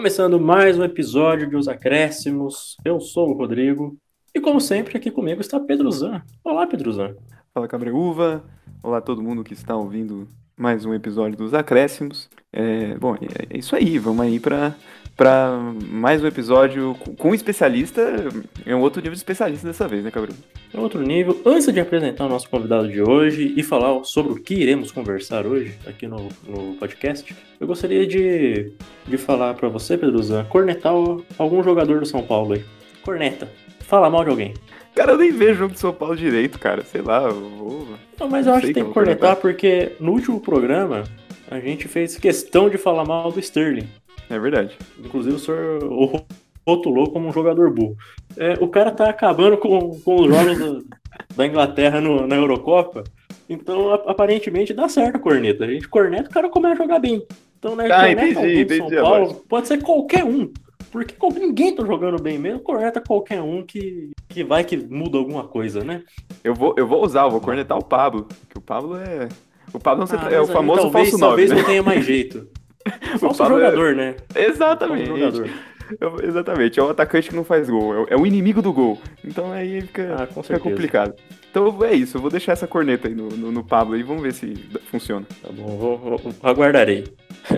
Começando mais um episódio de Os Acréscimos, eu sou o Rodrigo e como sempre aqui comigo está Pedro Zan. Olá Pedro Zan. Fala Cabreúva, olá todo mundo que está ouvindo mais um episódio dos Acréscimos. É, bom, é isso aí, vamos aí para para mais um episódio com um especialista, é um outro nível de especialista dessa vez, né, Cabreúva? É outro nível. Antes de apresentar o nosso convidado de hoje e falar sobre o que iremos conversar hoje aqui no, no podcast, eu gostaria de, de falar para você, Pedro Zan, cornetar algum jogador do São Paulo aí. Corneta. Fala mal de alguém. Cara, eu nem vejo jogo de São Paulo direito, cara. Sei lá, eu vou. Não, mas eu acho que tem que cornetar porque no último programa a gente fez questão de falar mal do Sterling. É verdade. Inclusive o senhor o rotulou como um jogador burro. É, o cara tá acabando com, com os jogos do, da Inglaterra no, na Eurocopa. Então, aparentemente, dá certo a corneta. A gente corneta, o cara começa a jogar bem. Então, né, ah, entendi, entendi, São Paulo, pode ser qualquer um. Porque ninguém tá jogando bem mesmo, corneta qualquer um que, que vai que muda alguma coisa, né? Eu vou, eu vou usar, eu vou cornetar o Pablo. Que o Pablo é. O Pablo não ah, é o famoso falso 9. Talvez né? não tenha mais jeito. Falso jogador, é... né? Exatamente. Jogador. É, exatamente, é o atacante que não faz gol, é o inimigo do gol. Então aí fica, ah, fica complicado. Então é isso, eu vou deixar essa corneta aí no, no, no Pablo e vamos ver se funciona. Tá bom, vou, vou, aguardarei.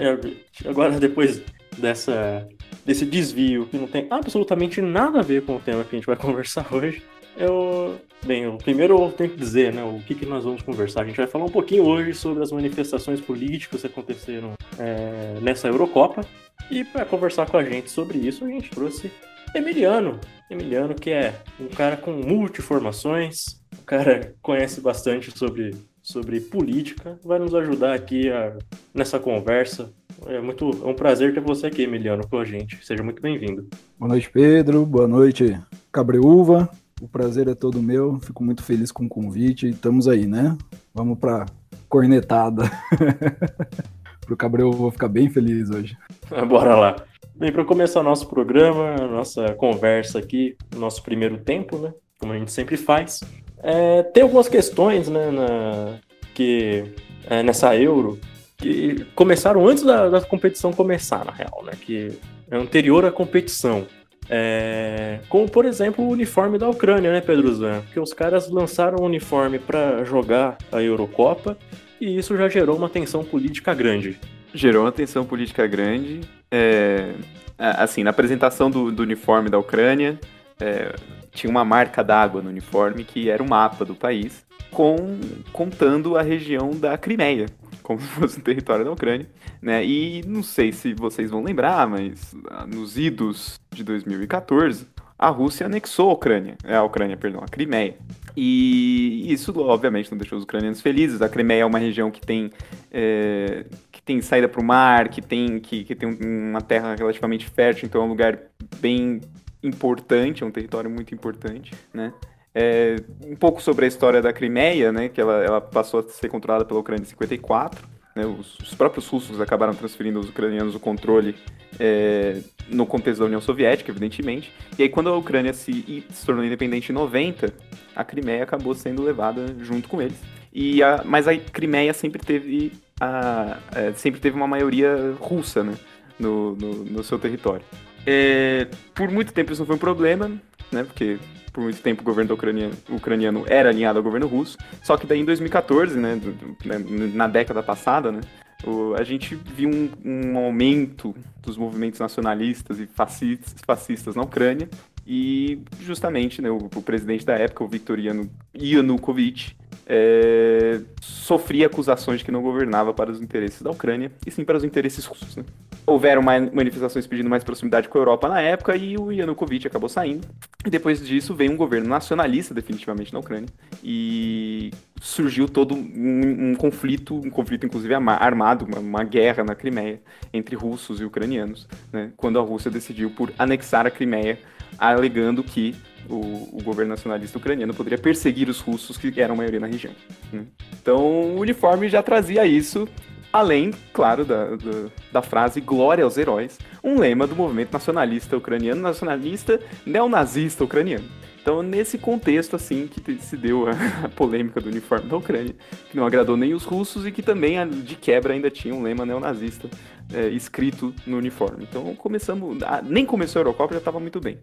Agora, depois dessa, desse desvio que não tem absolutamente nada a ver com o tema que a gente vai conversar hoje, eu. Bem, o primeiro eu tenho que dizer, né, o que, que nós vamos conversar. A gente vai falar um pouquinho hoje sobre as manifestações políticas que aconteceram é, nessa Eurocopa. E para conversar com a gente sobre isso, a gente trouxe Emiliano. Emiliano, que é um cara com multiformações, um cara conhece bastante sobre, sobre política, vai nos ajudar aqui a, nessa conversa. É muito é um prazer ter você aqui, Emiliano, com a gente. Seja muito bem-vindo. Boa noite, Pedro. Boa noite, Cabreúva. O prazer é todo meu, fico muito feliz com o convite. Estamos aí, né? Vamos para cornetada. Pro Cabreu eu vou ficar bem feliz hoje. Bora lá. Bem, para começar nosso programa, nossa conversa aqui, nosso primeiro tempo, né? Como a gente sempre faz, é, tem algumas questões, né, na, que é, nessa Euro que começaram antes da, da competição começar, na real, né? Que é anterior à competição. É, como, por exemplo, o uniforme da Ucrânia, né, Pedro Zan? Porque os caras lançaram o uniforme para jogar a Eurocopa e isso já gerou uma tensão política grande. Gerou uma tensão política grande. É, assim, na apresentação do, do uniforme da Ucrânia, é, tinha uma marca d'água no uniforme que era o um mapa do país, com, contando a região da Crimeia, como se fosse um território da Ucrânia, né? E não sei se vocês vão lembrar, mas ah, nos idos de 2014, a Rússia anexou a Ucrânia, é a Ucrânia, perdão, a Crimeia. E isso, obviamente, não deixou os ucranianos felizes. A Crimeia é uma região que tem, é, que tem saída para o mar, que tem, que, que tem uma terra relativamente fértil, então é um lugar bem importante, é um território muito importante, né? É, um pouco sobre a história da Crimeia, né, que ela, ela passou a ser controlada pela Ucrânia em 54. Né, os, os, próprios russos acabaram transferindo aos ucranianos o controle é, no contexto da União Soviética, evidentemente. E aí, quando a Ucrânia se, se tornou independente em 90, a Crimeia acabou sendo levada junto com eles. E a, mas a Crimeia sempre teve, a, é, sempre teve uma maioria russa né, no, no, no seu território. É, por muito tempo isso não foi um problema, né, porque por muito tempo o governo ucraniano, ucraniano era alinhado ao governo russo. Só que daí em 2014, né, né, na década passada, né, a gente viu um, um, aumento dos movimentos nacionalistas e fascistas, fascistas na Ucrânia. E justamente né, o, o presidente da época, o Viktor Yanukovych, é, sofria acusações de que não governava para os interesses da Ucrânia, e sim para os interesses russos. Né? Houveram manifestações pedindo mais proximidade com a Europa na época, e o Yanukovych acabou saindo. E depois disso veio um governo nacionalista, definitivamente, na Ucrânia, e surgiu todo um, um conflito, um conflito inclusive armado, uma, uma, guerra na Crimeia, entre russos e ucranianos, né? quando a Rússia decidiu por anexar a Crimeia, alegando que o, o, governo nacionalista ucraniano poderia perseguir os russos que eram maioria na região. Né? Então, o uniforme já trazia isso, além, claro, da, da, da, frase Glória aos Heróis, um lema do movimento nacionalista ucraniano, nacionalista neonazista ucraniano. Então, nesse contexto, assim, que se deu a, polêmica do uniforme da Ucrânia, que não agradou nem os russos e que também, de quebra, ainda tinha um lema neonazista é, escrito no uniforme. Então, começamos. nem começou a Eurocopa, já estava muito bem.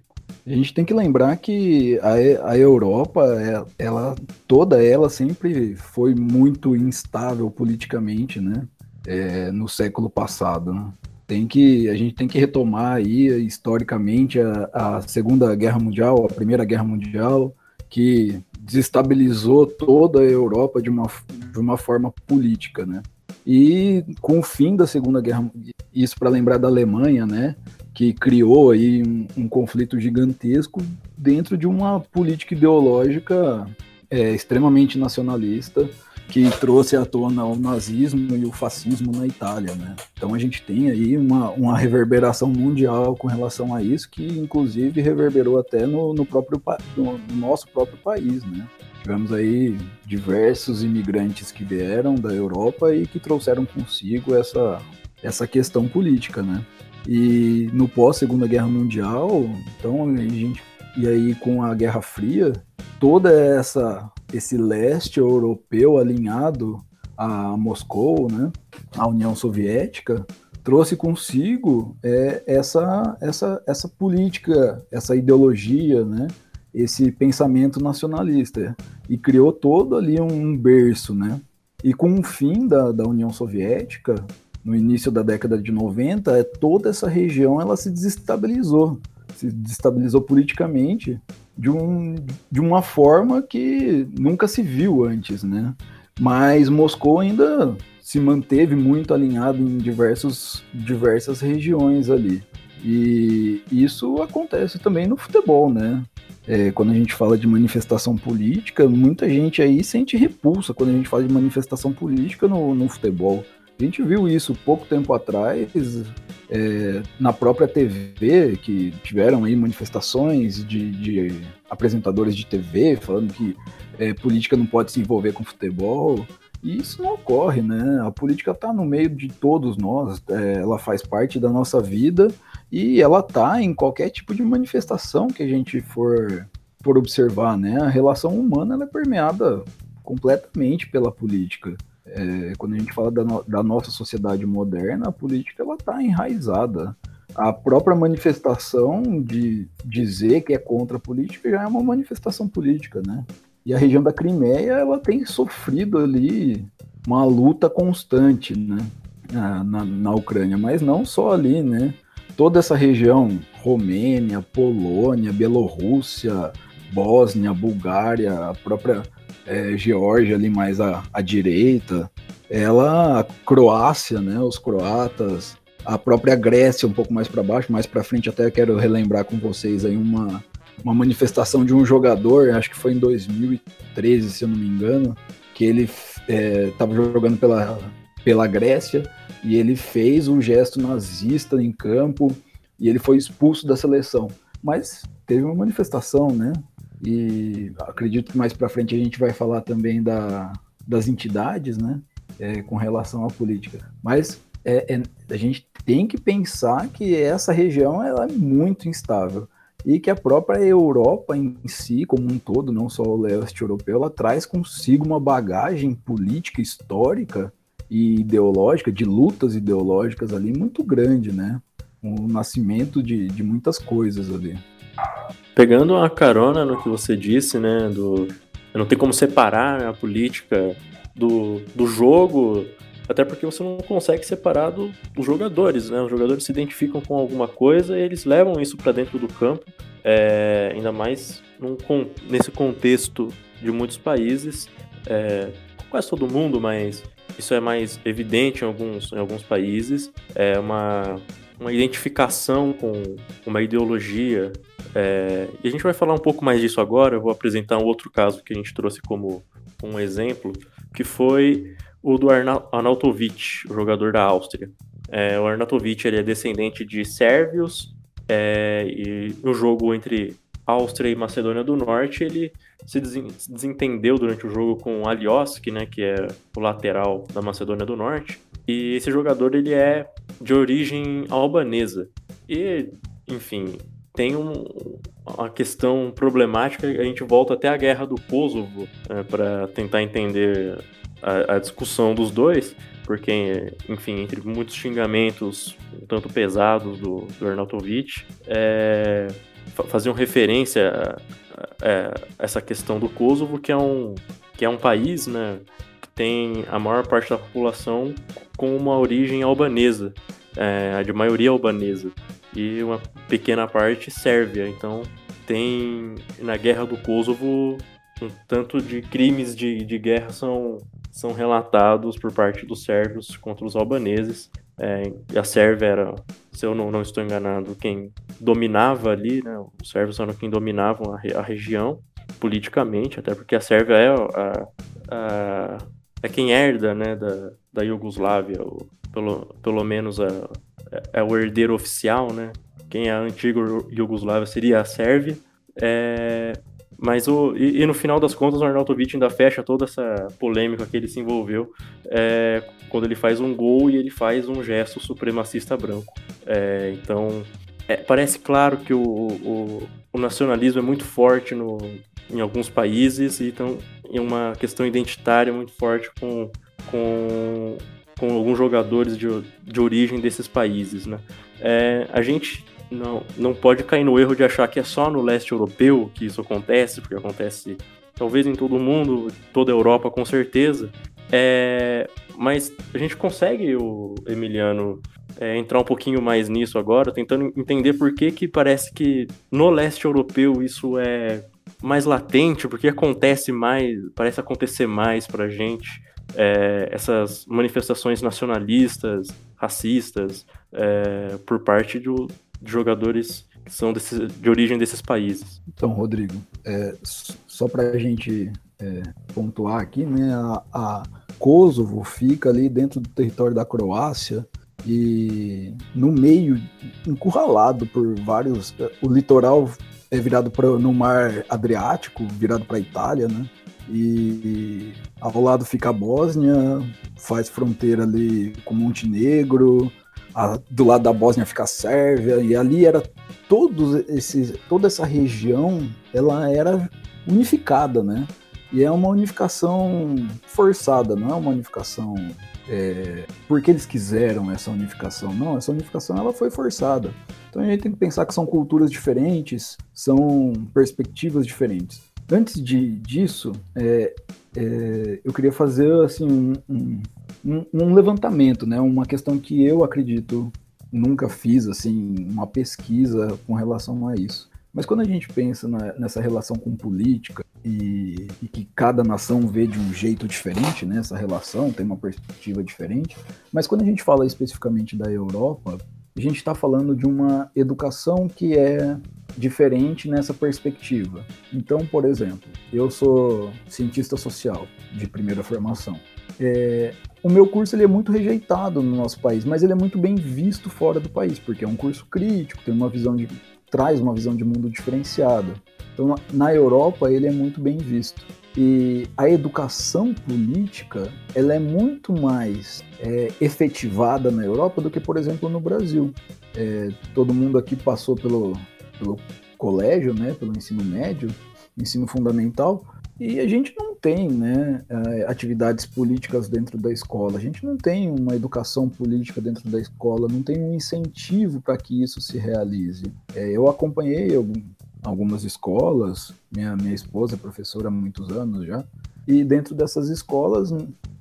A gente tem que lembrar que a, a Europa, é, ela, toda ela sempre foi muito instável politicamente, né? É, no século passado. Né? tem que a gente tem que retomar aí historicamente a, a, Segunda Guerra Mundial, a Primeira Guerra Mundial, que desestabilizou toda a Europa de uma, de uma forma política, né? E com o fim da Segunda Guerra, isso para lembrar da Alemanha, né? Que criou aí um, um, conflito gigantesco dentro de uma política ideológica é, extremamente nacionalista, que trouxe à tona o nazismo e o fascismo na Itália, né? Então a gente tem aí uma, uma reverberação mundial com relação a isso, que inclusive reverberou até no, no próprio no, no nosso próprio país, né? Tivemos aí diversos imigrantes que vieram da Europa e que trouxeram consigo essa, essa questão política, né? E no pós Segunda Guerra Mundial, então a gente e aí com a Guerra Fria, toda essa esse leste europeu alinhado a Moscou, né, a União Soviética, trouxe consigo é, essa, essa, essa política, essa ideologia, né, esse pensamento nacionalista e criou todo ali um berço, né? E com o fim da, da União Soviética, no início da década de 90, é, toda essa região ela se desestabilizou, se desestabilizou politicamente de, um, de uma forma que nunca se viu antes, né? Mas Moscou ainda se manteve muito alinhado em diversos, diversas regiões ali. E isso acontece também no futebol, né? É, quando a gente fala de manifestação política, muita gente aí sente repulsa quando a gente fala de manifestação política no, no futebol. A gente viu isso pouco tempo atrás, é, na própria TV, que tiveram aí manifestações de, de apresentadores de TV falando que é, política não pode se envolver com futebol. E isso não ocorre, né? A política está no meio de todos nós, é, ela faz parte da nossa vida e ela está em qualquer tipo de manifestação que a gente for, for observar, né? A relação humana é permeada completamente pela política. É, quando a gente fala da, no, da, nossa sociedade moderna, a política ela está enraizada. A própria manifestação de dizer que é contra a política já é uma manifestação política, né? E a região da Crimeia ela tem sofrido ali uma luta constante, né? Na, na, Ucrânia, mas não só ali, né? Toda essa região, Romênia, Polônia, Bielorrússia, Bósnia, Bulgária, a própria é, Geórgia ali mais à, à direita, ela, a Croácia, né, os croatas, a própria Grécia um pouco mais para baixo, mais para frente até quero relembrar com vocês aí uma, uma manifestação de um jogador, acho que foi em 2013, se eu não me engano, que ele estava é, jogando pela, pela Grécia e ele fez um gesto nazista em campo e ele foi expulso da seleção. Mas teve uma manifestação, né? E acredito que mais para frente a gente vai falar também da, das entidades, né? É, com relação à política. Mas é, é, a gente tem que pensar que essa região ela é muito instável e que a própria Europa em si, como um todo, não só o leste europeu, ela traz consigo uma bagagem política, histórica e ideológica, de lutas ideológicas ali muito grande, né? O nascimento de, de muitas coisas ali. Pegando a carona no que você disse, né, do não tem como separar né, a política do, do jogo, até porque você não consegue separar do, dos jogadores, né? Os jogadores se identificam com alguma coisa e eles levam isso para dentro do campo, é, ainda mais num, nesse contexto de muitos países, é, quase todo mundo, mas isso é mais evidente em alguns, em alguns países, é uma, uma identificação com uma ideologia é, e a gente vai falar um pouco mais disso agora. Eu vou apresentar um outro caso que a gente trouxe como um exemplo, que foi o do Arnautovic, o jogador da Áustria. É, o Arnautovic ele é descendente de sérvios é, e no jogo entre Áustria e Macedônia do Norte ele se desentendeu durante o jogo com Alioski, né, que é o lateral da Macedônia do Norte. E esse jogador ele é de origem albanesa. E, enfim, tem um, uma questão problemática, a gente volta até a guerra do Kosovo é, para tentar entender a, a, discussão dos dois, porque, enfim, entre muitos xingamentos tanto pesados do, do Arnautovic, é, faziam referência a, a, a, essa questão do Kosovo, que é um, que é um país né, tem a maior parte da população com uma origem albanesa, é, de maioria albanesa, e uma pequena parte sérvia. Então, tem na guerra do Kosovo um tanto de crimes de, de guerra são, são relatados por parte dos sérvios contra os albaneses. É, a Sérvia era, se eu não, não, estou enganado, quem dominava ali, né? Os sérvios eram quem dominavam a, a região politicamente, até porque a Sérvia é, a, a, é quem herda né, da, da Iugoslávia, ou pelo, pelo menos é, é o herdeiro oficial, né? Quem é a antiga Iugoslávia seria a Sérvia. É, mas o, e, e, no final das contas, o Arnautovic ainda fecha toda essa polêmica que ele se envolveu é, quando ele faz um gol e ele faz um gesto supremacista branco. É, então, é, parece claro que o, o, o, nacionalismo é muito forte no, em alguns países então, uma questão identitária muito forte com, com, com alguns jogadores de, de origem desses países. Né? É, a gente não, não pode cair no erro de achar que é só no leste europeu que isso acontece, porque acontece talvez em todo o mundo, toda a Europa com certeza. É, mas a gente consegue, o Emiliano, é, entrar um pouquinho mais nisso agora, tentando entender por que, que parece que no leste europeu isso é mais latente, porque acontece mais, parece acontecer mais pra gente. É, essas manifestações nacionalistas, racistas, é, por parte de jogadores que são desse, de origem desses países. Então, Rodrigo, é, só para a gente é, pontuar aqui, né, a, a Kosovo fica ali dentro do território da Croácia e no meio, encurralado por vários. O litoral é virado pra, no mar Adriático, virado para a Itália, né? E ao lado fica a Bósnia, faz fronteira ali com Montenegro, a, do lado da Bósnia fica a Sérvia, e ali era todos esses, toda essa região, ela era unificada, né? E é uma unificação forçada, não é uma unificação é, porque eles quiseram essa unificação. Não, essa unificação ela foi forçada. Então a gente tem que pensar que são culturas diferentes, são perspectivas diferentes. Antes de, disso, é, é, eu queria fazer assim um, um, um, levantamento, né? Uma questão que eu acredito nunca fiz assim uma pesquisa com relação a isso. Mas quando a gente pensa na, nessa relação com política e, e, que cada nação vê de um jeito diferente, né, essa relação tem uma perspectiva diferente, mas quando a gente fala especificamente da Europa, a gente está falando de uma educação que é diferente nessa perspectiva. Então, por exemplo, eu sou cientista social de primeira formação. É, o meu curso ele é muito rejeitado no nosso país, mas ele é muito bem visto fora do país, porque é um curso crítico, tem uma visão de traz uma visão de mundo diferenciada. Então, na Europa ele é muito bem visto. E a educação política ela é muito mais é, efetivada na Europa do que, por exemplo, no Brasil. É, todo mundo aqui passou pelo, pelo colégio, né, pelo ensino médio, ensino fundamental, e a gente não tem né, é, atividades políticas dentro da escola, a gente não tem uma educação política dentro da escola, não tem um incentivo para que isso se realize. É, eu acompanhei algumas escolas, minha, minha esposa é professora há muitos anos já, e dentro dessas escolas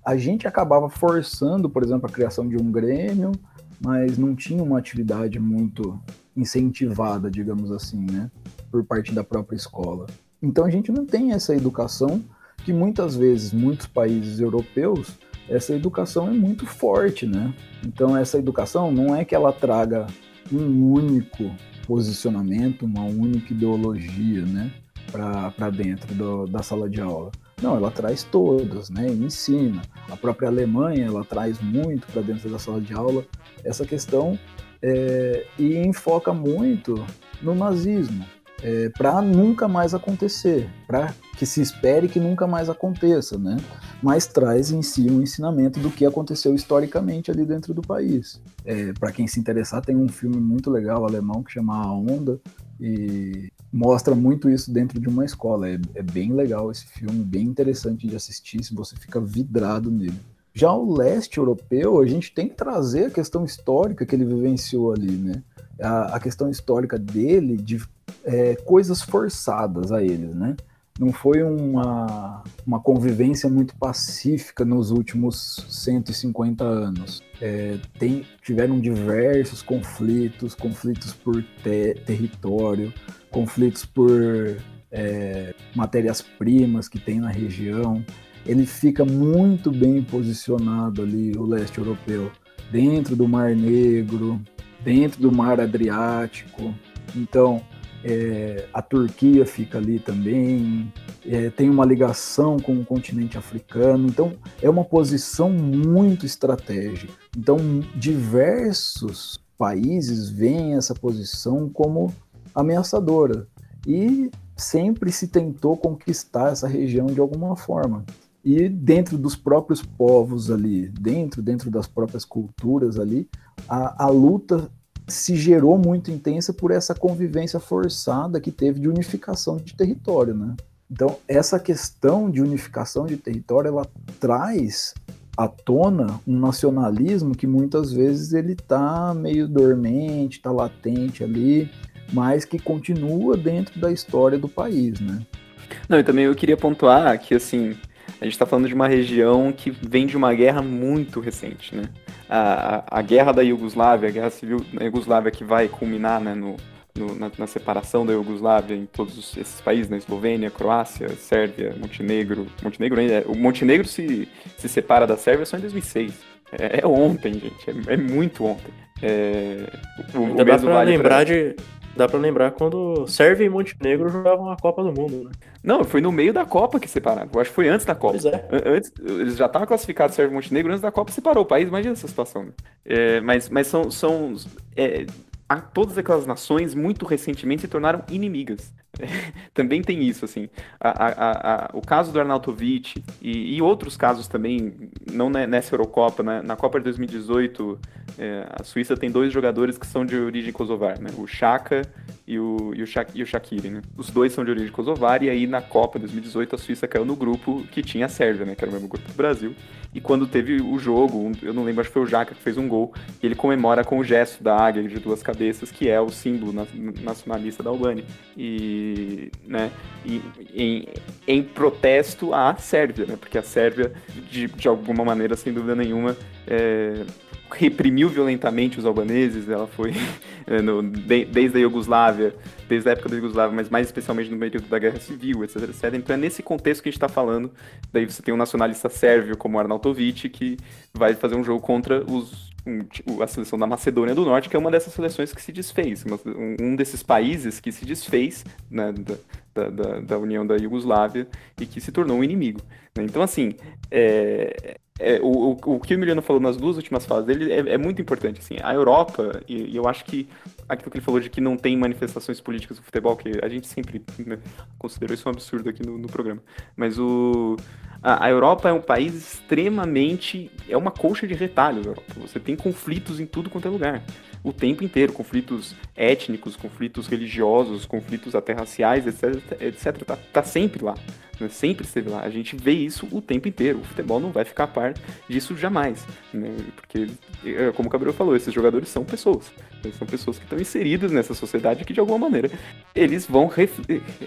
a gente acabava forçando, por exemplo, a criação de um grêmio, mas não tinha uma atividade muito incentivada, digamos assim, né, por parte da própria escola. Então a gente não tem essa educação que muitas vezes, muitos países europeus, essa educação é muito forte, né? Então essa educação não é que ela traga um único posicionamento, uma única ideologia, né, para dentro do, da sala de aula. Não, ela traz todas, né? Ensina. A própria Alemanha ela traz muito para dentro da sala de aula essa questão é, e enfoca muito no nazismo, é, para nunca mais acontecer, para que se espere que nunca mais aconteça, né? Mas traz em si um ensinamento do que aconteceu historicamente ali dentro do país. É, para quem se interessar, tem um filme muito legal alemão que chama A Onda e mostra muito isso dentro de uma escola. É, é bem legal esse filme, bem interessante de assistir, se você fica vidrado nele. Já o leste europeu, a gente tem que trazer a questão histórica que ele vivenciou ali, né? A, a questão histórica dele de é, coisas forçadas a eles, né? Não foi uma, uma convivência muito pacífica nos últimos 150 anos. É, tem, tiveram diversos conflitos, conflitos por te, território, conflitos por é, matérias-primas que tem na região. Ele fica muito bem posicionado ali, o leste europeu, dentro do Mar Negro, dentro do Mar Adriático. Então, é, a Turquia fica ali também, é, tem uma ligação com o continente africano, então é uma posição muito estratégica. Então, diversos países veem essa posição como ameaçadora e sempre se tentou conquistar essa região de alguma forma. E dentro dos próprios povos ali, dentro, dentro das próprias culturas ali, a, a luta se gerou muito intensa por essa convivência forçada que teve de unificação de território, né? Então, essa questão de unificação de território, ela traz à tona um nacionalismo que muitas vezes ele está meio dormente, está latente ali, mas que continua dentro da história do país, né? Não, e também eu queria pontuar que, assim, a gente está falando de uma região que vem de uma guerra muito recente, né? A, a, a guerra da Iugoslávia, a guerra civil da Iugoslávia que vai culminar né, no, no, na, na, separação da Iugoslávia em todos esses países, na né? Eslovênia, Croácia, Sérvia, Montenegro. Montenegro ainda, o Montenegro se, se separa da Sérvia só em 2006. É, é ontem, gente, é, é muito ontem. É, o, ainda o dá pra vale lembrar pra... de dá para lembrar quando Sérvia e Montenegro jogavam a Copa do Mundo, né? Não, foi no meio da Copa que separaram. Eu acho que foi antes da Copa. Pois é. Antes, eles já estavam classificados Sérvia e Montenegro, antes da Copa separou o país. Imagina essa situação. Né? É, mas, mas são, são é, todas aquelas nações muito recentemente se tornaram inimigas. também tem isso, assim. A, a, a, o caso do Arnautovic e, e, outros casos também, não nessa Eurocopa, né? na Copa de 2018, é, a Suíça tem dois jogadores que são de origem kosovar, né? o Chaka e o, e o, e o Shaqiri. Né? Os dois são de origem kosovar, e aí na Copa de 2018 a Suíça caiu no grupo que tinha a Sérvia, né? que era o mesmo grupo do Brasil. E quando teve o jogo, eu não lembro, acho que foi o Jaca que fez um gol, e ele comemora com o gesto da águia de duas cabeças, que é o símbolo nacionalista da Albânia. E, né, e, em, em protesto à Sérvia, né, porque a Sérvia, de, de alguma maneira, sem dúvida nenhuma, é, reprimiu violentamente os albaneses, ela foi é, no, de, desde a Iugoslávia, desde a época da Iugoslávia, mas mais especialmente no período da Guerra Civil, etc, etc. Então é nesse contexto que a gente está falando, daí você tem um nacionalista sérvio como Arnautovic, que vai fazer um jogo contra os a seleção da Macedônia do Norte, que é uma dessas seleções que se desfez, um desses países que se desfez né, da, da, da, União da Iugoslávia e que se tornou um inimigo. Né? Então, assim, é, é, o, o, que o Emiliano falou nas duas últimas fases dele é, é muito importante. Assim, a Europa, e, e, eu acho que aquilo que ele falou de que não tem manifestações políticas no futebol, que a gente sempre né, considerou isso um absurdo aqui no, no programa, mas o, a, a, Europa é um país extremamente. é uma colcha de retalhos. Você tem conflitos em tudo quanto é lugar. O tempo inteiro conflitos étnicos, conflitos religiosos, conflitos até raciais, etc. etc tá, tá sempre lá né? sempre esteve lá. A gente vê isso o tempo inteiro. O futebol não vai ficar a par disso jamais, né? porque, é, como o Gabriel falou, esses jogadores são pessoas. São pessoas que estão inseridas nessa sociedade que, de alguma maneira, eles vão,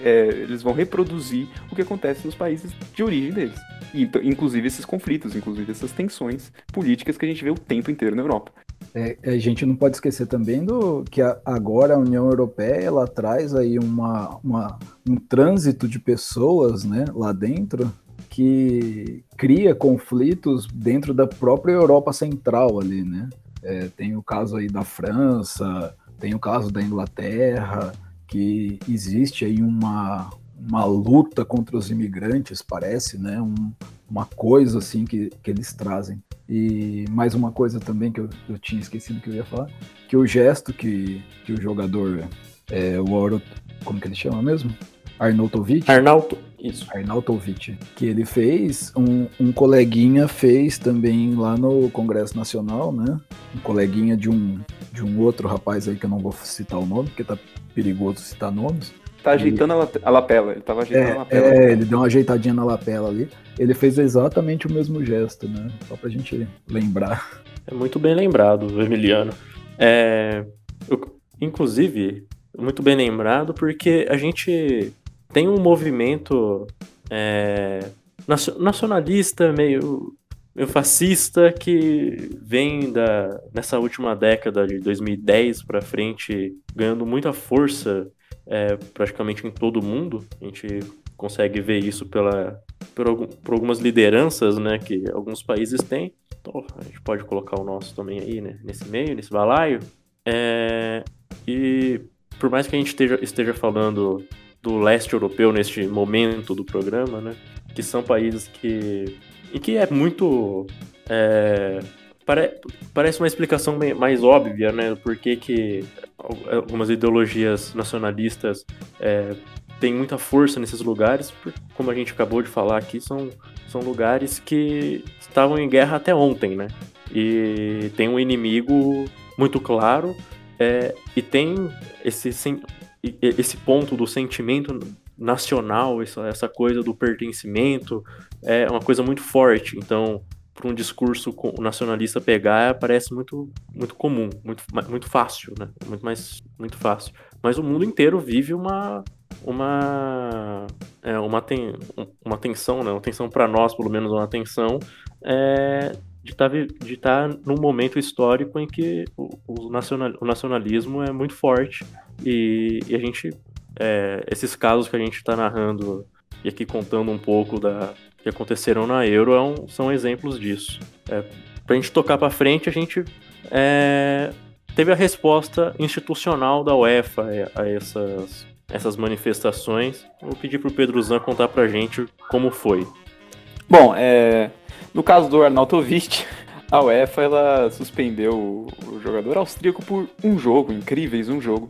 é, eles vão reproduzir o que acontece nos países de origem deles. E, inclusive esses conflitos, inclusive essas tensões políticas que a gente vê o tempo inteiro na Europa. É, a gente não pode esquecer também do que a, agora a União Europeia ela traz aí uma, uma, um trânsito de pessoas né, lá dentro que cria conflitos dentro da própria Europa Central ali, né? É, tem o caso aí da França, tem o caso da Inglaterra, que existe aí uma, uma luta contra os imigrantes, parece, né? Um, uma coisa assim que, que eles trazem. E mais uma coisa também que eu, eu tinha esquecido que eu ia falar, que o gesto que, que o jogador, é, o como que ele chama mesmo? Arnautovic? Arnauto, isso. Arnautovic, que ele fez, um, um coleguinha fez também lá no Congresso Nacional, né? Um coleguinha de um, de um outro rapaz aí que eu não vou citar o nome, porque tá perigoso citar nomes. Tá ajeitando a, a lapela, ele tava ajeitando É, a lapela. é, ele deu uma ajeitadinha na lapela ali. Ele fez exatamente o mesmo gesto, né? Só pra gente lembrar. É muito bem lembrado, Emiliano. É, eu- inclusive, muito bem lembrado porque a gente tem um movimento é, nacio- nacionalista, meio, meio fascista, que vem da, nessa última década de 2010 para frente, ganhando muita força é, praticamente em todo mundo. A gente consegue ver isso pela, por, por algumas lideranças né, que alguns países têm. Então, a gente pode colocar o nosso também aí, né, nesse meio, nesse balaio. É, e por mais que a gente esteja, esteja falando do leste europeu neste momento do programa, né, que são países que. e que é muito. é, parece uma explicação mais óbvia, né, porquê que al- algumas ideologias nacionalistas é, têm muita força nesses lugares, por- como a gente acabou de falar aqui, são são lugares que estavam em guerra até ontem, né? E tem um inimigo muito claro é, e tem esse, esse ponto do sentimento nacional, essa, essa coisa do pertencimento, é uma coisa muito forte. Então, para um discurso nacionalista pegar, parece muito, muito comum, muito, muito fácil, né? Muito mais, muito fácil. Mas o mundo inteiro vive uma uma é, uma, ten, uma tensão, né? Uma tensão para nós, pelo menos uma tensão é, de estar de tá num momento histórico em que o, o, nacional, o nacionalismo é muito forte e, e a gente é, esses casos que a gente está narrando e aqui contando um pouco da que aconteceram na Euro é um- são exemplos disso. É, para a gente tocar para frente, a gente é, teve a resposta institucional da UEFA a, essas, essas manifestações. Vou pedir para o Pedro Zan contar para a gente como foi. Bom, é, no caso do Arnautovic, a UEFA ela suspendeu o, o jogador austríaco por um jogo, incríveis um jogo,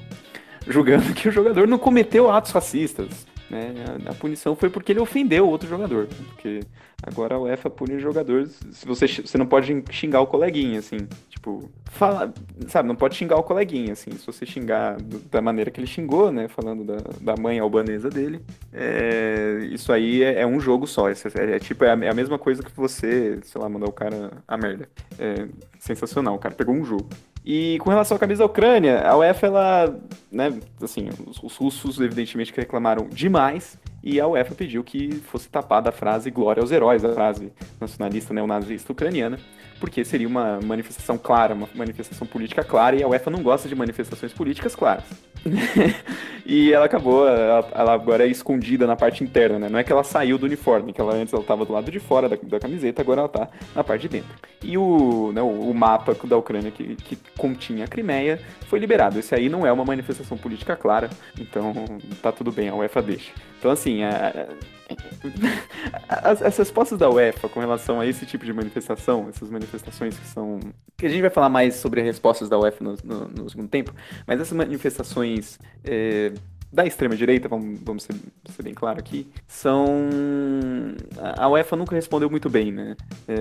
julgando que o jogador não cometeu atos racistas. Né? A, punição foi porque ele ofendeu o outro jogador. Porque agora a UEFA pune jogadores. Se você, você não pode xingar o coleguinha, assim. Tipo, fala, sabe, não pode xingar o coleguinha, assim. Se você xingar da maneira que ele xingou, né? Falando da, da mãe albanesa dele, é, isso aí é, é um jogo só. É, é tipo, é a, é a mesma coisa que você, sei lá, mandar o cara a merda. É sensacional, o cara pegou um jogo. E com relação à camisa da Ucrânia, a UEFA, ela, né, assim, os, os russos evidentemente reclamaram demais, e a UEFA pediu que fosse tapada a frase glória aos heróis, a frase nacionalista neonazista ucraniana, porque seria uma manifestação clara, uma manifestação política clara, e a UEFA não gosta de manifestações políticas claras. e ela acabou, ela, agora é escondida na parte interna, né? Não é que ela saiu do uniforme, que ela antes ela estava do lado de fora da, da camiseta, agora ela tá na parte de dentro. E o, né, o, mapa da Ucrânia que, que continha a Crimeia foi liberado. Esse aí não é uma manifestação política clara, então tá tudo bem, a UEFA deixa. Então, assim, a- as, as respostas da UEFA com relação a esse tipo de manifestação, essas manifestações que são. que a gente vai falar mais sobre as respostas da UEFA no, no- no segundo tempo, mas essas manifestações é, da extrema-direita, vamos, vamos ser, ser bem claro aqui, são. A UEFA nunca respondeu muito bem, né? É,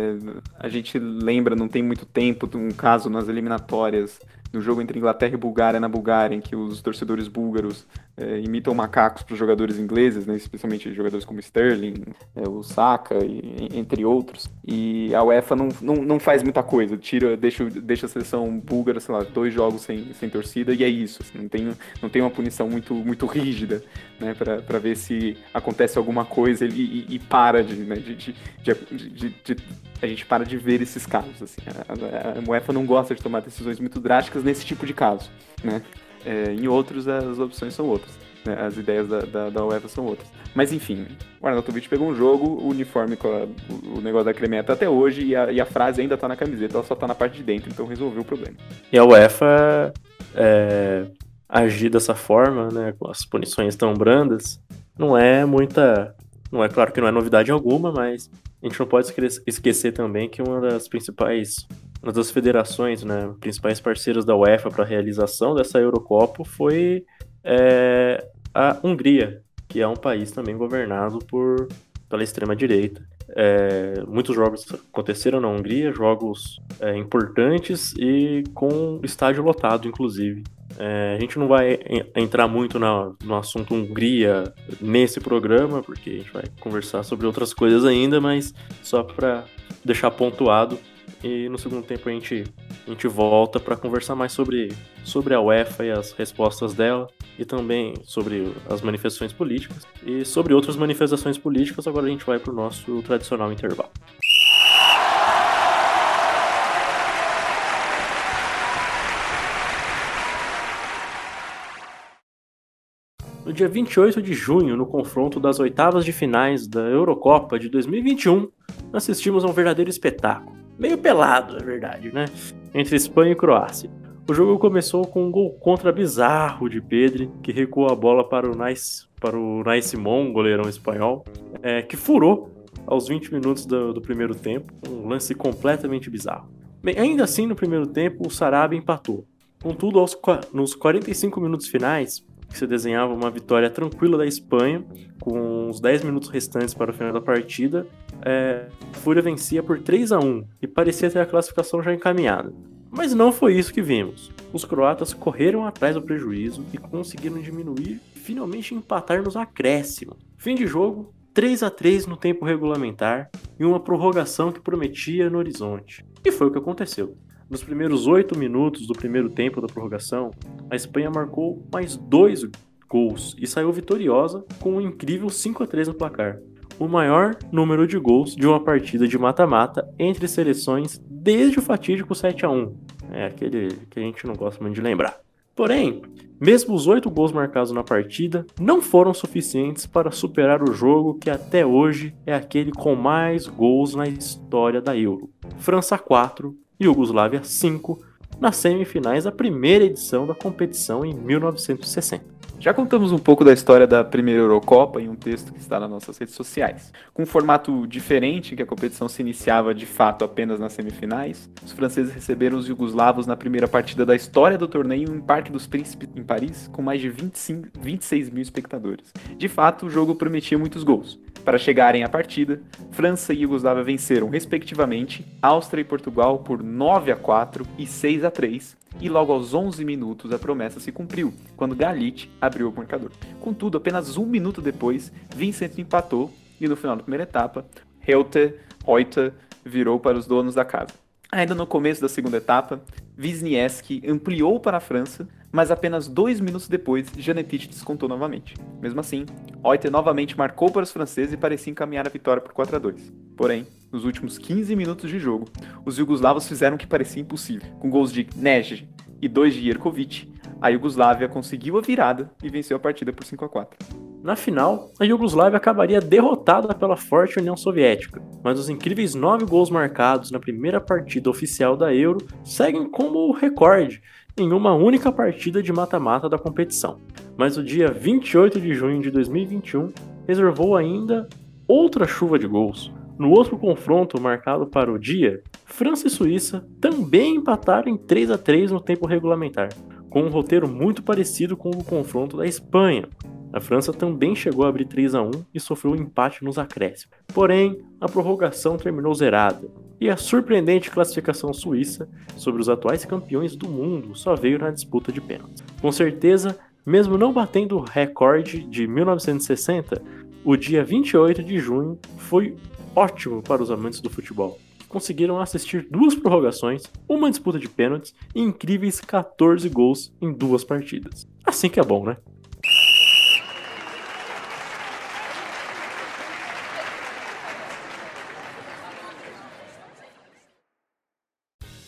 a gente lembra, não tem muito tempo, de um caso nas eliminatórias do jogo entre Inglaterra e Bulgária na Bulgária, em que os torcedores búlgaros é, imitam macacos para os jogadores ingleses, né, especialmente jogadores como Sterling, é, o Saka, e- entre outros. E a UEFA não, não, não faz muita coisa, tira, deixa, deixa a seleção búlgara, sei lá, dois jogos sem, sem torcida e é isso. assim, não, tem, não tem uma punição muito, muito rígida né, para ver se acontece alguma coisa e, e- e para de, né, de, de, de- de- a gente para de ver esses casos. Assim. A, a- a UEFA não gosta de tomar decisões muito drásticas nesse tipo de caso. Né? É, em outros, as opções são outras. né? As ideias da, da, da UEFA são outras. Mas enfim, o Arnautovic pegou um jogo, o uniforme com a- o, negócio da Cremeia tá até hoje e a, e a frase ainda tá na camiseta, ela só tá na parte de dentro, então resolveu o problema. E a UEFA é, agir dessa forma, né, com as punições tão brandas, não é muita. Não é claro que não é novidade alguma, mas a gente não pode esque- esquecer também que uma das principais. Uma das federações, né, principais parceiras da UEFA para a realização dessa Eurocopa foi é, a Hungria, que é um país também governado por pela extrema direita. É, muitos jogos aconteceram na Hungria, jogos é, importantes e com estádio lotado, inclusive. É, a gente não vai entrar muito na, no assunto Hungria nesse programa, porque a gente vai conversar sobre outras coisas ainda, mas só para deixar pontuado. E no segundo tempo a gente, a gente volta para conversar mais sobre, sobre a UEFA e as respostas dela, e também sobre as manifestações políticas. E sobre outras manifestações políticas, agora a gente vai para o nosso tradicional intervalo. No dia 28 de junho, no confronto das oitavas de finais da Eurocopa de 2021, assistimos a um verdadeiro espetáculo. Meio pelado, é verdade, né? Entre Espanha e Croácia. O jogo começou com um gol contra bizarro de Pedri, que recuou a bola para o Nice, para o Nice goleirão espanhol, é, que furou aos 20 minutos do, do, primeiro tempo, um lance completamente bizarro. Bem, ainda assim, no primeiro tempo, o Sarabia empatou. Contudo, aos, nos 45 minutos finais, que se desenhava uma vitória tranquila da Espanha, com os 10 minutos restantes para o final da partida, é, Fúria vencia por 3 a 1 e parecia ter a classificação já encaminhada. Mas não foi isso que vimos. Os croatas correram atrás do prejuízo e conseguiram diminuir e finalmente empatar nos acréscimos. Fim de jogo, 3 a 3 no tempo regulamentar e uma prorrogação que prometia no horizonte. E foi o que aconteceu. Nos primeiros oito minutos do primeiro tempo da prorrogação, a Espanha marcou mais dois gols e saiu vitoriosa com um incrível 5 a 3 no placar. O maior número de gols de uma partida de mata-mata entre seleções desde o fatídico 7 a 1 É aquele que a gente não gosta muito de lembrar. Porém, mesmo os oito gols marcados na partida não foram suficientes para superar o jogo que até hoje é aquele com mais gols na história da Euro. França 4, Iugoslávia 5, nas semifinais da primeira edição da competição em 1960. Já contamos um pouco da história da primeira Eurocopa em um texto que está nas nossas redes sociais. Com um formato diferente, que a competição se iniciava de fato apenas nas semifinais, os franceses receberam os jugoslavos na primeira partida da história do torneio em Parque dos Príncipes, em Paris, com mais de 25, 26 mil espectadores. De fato, o jogo prometia muitos gols. Para chegarem à partida, França e Iugoslávia venceram, respectivamente, Áustria e Portugal por 9 a 4 e 6 a 3, e logo aos 11 minutos a promessa se cumpriu, quando Galit abriu o marcador. Contudo, apenas um minuto depois, Vincent empatou e no final da primeira etapa, Helte Reuter virou para os donos da casa. Ainda no começo da segunda etapa, Wisniewski ampliou para a França, mas apenas dois minutos depois, Janetic descontou novamente. Mesmo assim, Reuter novamente marcou para os franceses e parecia encaminhar a vitória por 4 a 2. Porém, nos últimos 15 minutos de jogo, os jugoslavos fizeram o que parecia impossível. Com gols de Nej e dois de Jerkovic, a Iugoslávia conseguiu a virada e venceu a partida por 5 a 4. Na final, a Iugoslávia acabaria derrotada pela forte União Soviética, mas os incríveis nove gols marcados na primeira partida oficial da Euro seguem como recorde em uma única partida de mata-mata da competição. Mas o dia 28 de junho de 2021 reservou ainda outra chuva de gols, no outro confronto marcado para o dia, França e Suíça também empataram em 3 a 3 no tempo regulamentar, com um roteiro muito parecido com o confronto da Espanha. A França também chegou a abrir 3 a 1 e sofreu um empate nos acréscimos. Porém, a prorrogação terminou zerada, e a surpreendente classificação suíça sobre os atuais campeões do mundo só veio na disputa de pênaltis. Com certeza, mesmo não batendo o recorde de 1960, o dia 28 de junho foi ótimo para os amantes do futebol. Conseguiram assistir duas prorrogações, uma disputa de pênaltis e incríveis 14 gols em duas partidas. Assim que é bom, né?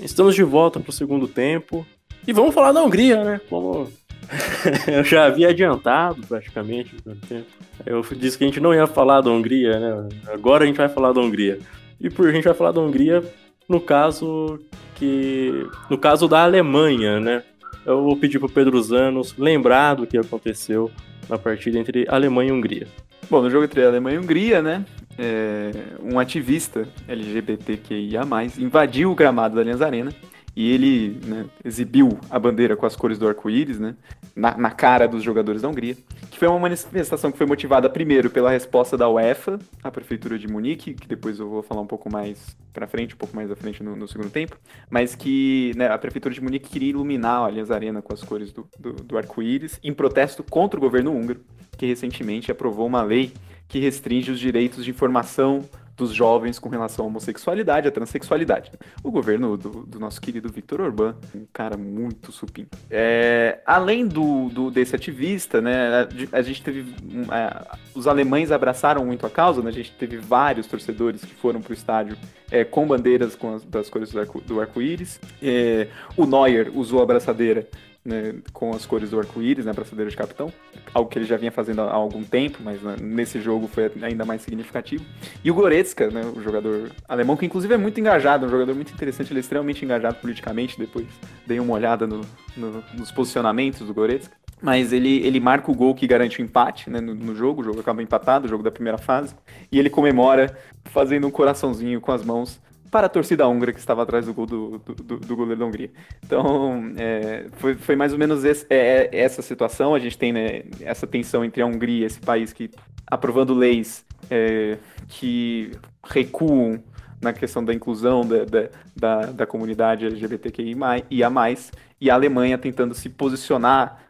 Estamos de volta para o segundo tempo. E vamos falar da Hungria, né? Como eu já havia adiantado praticamente no tempo. Eu disse que a gente não ia falar da Hungria, né? Agora a gente vai falar da Hungria. E por a gente vai falar da Hungria no caso que no caso da Alemanha, né? Eu vou pedir pro Pedro Zanos lembrar do que aconteceu na partida entre Alemanha e Hungria. Bom, no jogo entre Alemanha e Hungria, né? É, um ativista LGBTQIA+, invadiu o gramado da Allianz Arena e ele né, exibiu a bandeira com as cores do arco-íris, né, na, na, cara dos jogadores da Hungria, que foi uma manifestação que foi motivada primeiro pela resposta da UEFA, a prefeitura de Munique, que depois eu vou falar um pouco mais para frente, um pouco mais à frente no, no segundo tempo, mas que né, a prefeitura de Munique queria iluminar a Allianz Arena com as cores do, do, do arco-íris em protesto contra o governo húngaro, que recentemente aprovou uma lei que restringe os direitos de informação dos jovens com relação à homossexualidade, à transexualidade. O governo do, do nosso querido Victor Orbán, um cara muito supim. É, além do, do, desse ativista, né, a, gente teve. É, os alemães abraçaram muito a causa, né, a gente teve vários torcedores que foram para o estádio é, com bandeiras com as, das cores do arco-íris. Arco é, o Neuer usou a abraçadeira né, com as cores do arco-íris, né, braçadeira de capitão, algo que ele já vinha fazendo há algum tempo, mas né, nesse jogo foi ainda mais significativo. E o Goretzka, né, o jogador alemão, que inclusive é muito engajado, um jogador muito interessante, ele é extremamente engajado politicamente, depois dei uma olhada no, no, nos posicionamentos do Goretzka. Mas ele, ele marca o gol que garante o empate né, no, no jogo, o jogo acaba empatado, o jogo da primeira fase, e ele comemora fazendo um coraçãozinho com as mãos para a torcida húngara que estava atrás do gol do, do, do goleiro da Hungria. Então, é, foi, foi mais ou menos esse, é, é, essa situação. A gente tem né, essa tensão entre a Hungria, esse país que aprovando leis é, que recuam na questão da inclusão da, da, da, da comunidade mais, e a Alemanha tentando se posicionar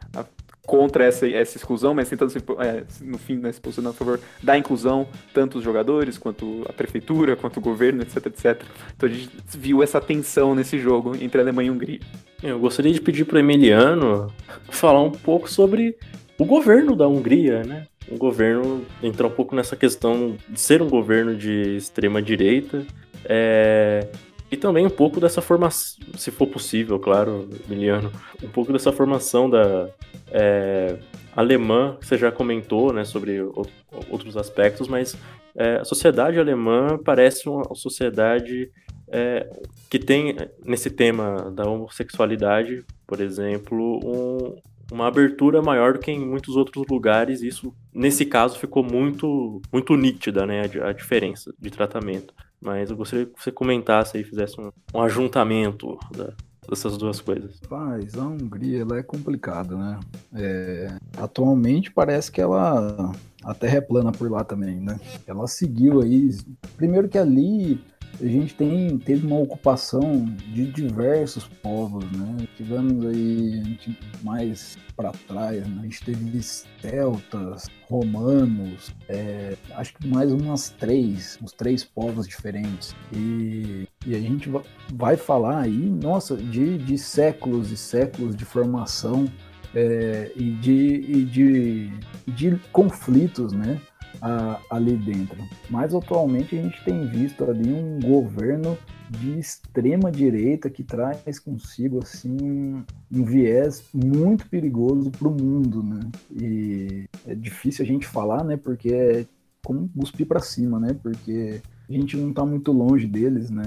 contra essa, essa exclusão, mas tentando, é, no fim, né, se posicionando a favor da inclusão, tanto os jogadores, quanto a prefeitura, quanto o governo, etc, etc. Então a gente viu essa tensão nesse jogo entre Alemanha e Hungria. Eu gostaria de pedir para Emiliano falar um pouco sobre o governo da Hungria, né? O governo entrar um pouco nessa questão de ser um governo de extrema direita, é, e também um pouco dessa formação, se for possível, claro, Emiliano, um pouco dessa formação da é, alemã, que você já comentou, né, sobre o, outros aspectos, mas é, a sociedade alemã parece uma sociedade é, que tem, nesse tema da homossexualidade, por exemplo, um, uma abertura maior do que em muitos outros lugares. Isso, nesse caso, ficou muito, muito nítida, né, a, a diferença de tratamento. Mas eu gostaria que você comentasse aí, fizesse um, um ajuntamento da, dessas duas coisas. Mas a Hungria ela é complicada, né? É, atualmente parece que ela a terra é plana por lá também, né? Ela seguiu aí. Primeiro que ali a gente tem, teve uma ocupação de diversos povos, né? Tivemos aí mais para trás, né? a gente teve celtas, romanos, é, acho que mais umas três, uns três povos diferentes. E, e a gente vai falar aí, nossa, de, de séculos e séculos de formação é, e, de, e de, de conflitos, né? A, ali dentro. Mas atualmente a gente tem visto ali um governo de extrema direita que traz consigo assim um viés muito perigoso para o mundo, né? E é difícil a gente falar, né? Porque é como cuspir para cima, né? Porque a gente não está muito longe deles, né?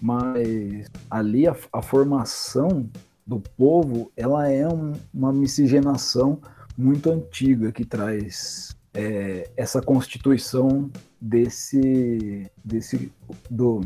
Mas ali a, a formação do povo, ela é um, uma miscigenação muito antiga que traz é, essa constituição desse, desse do,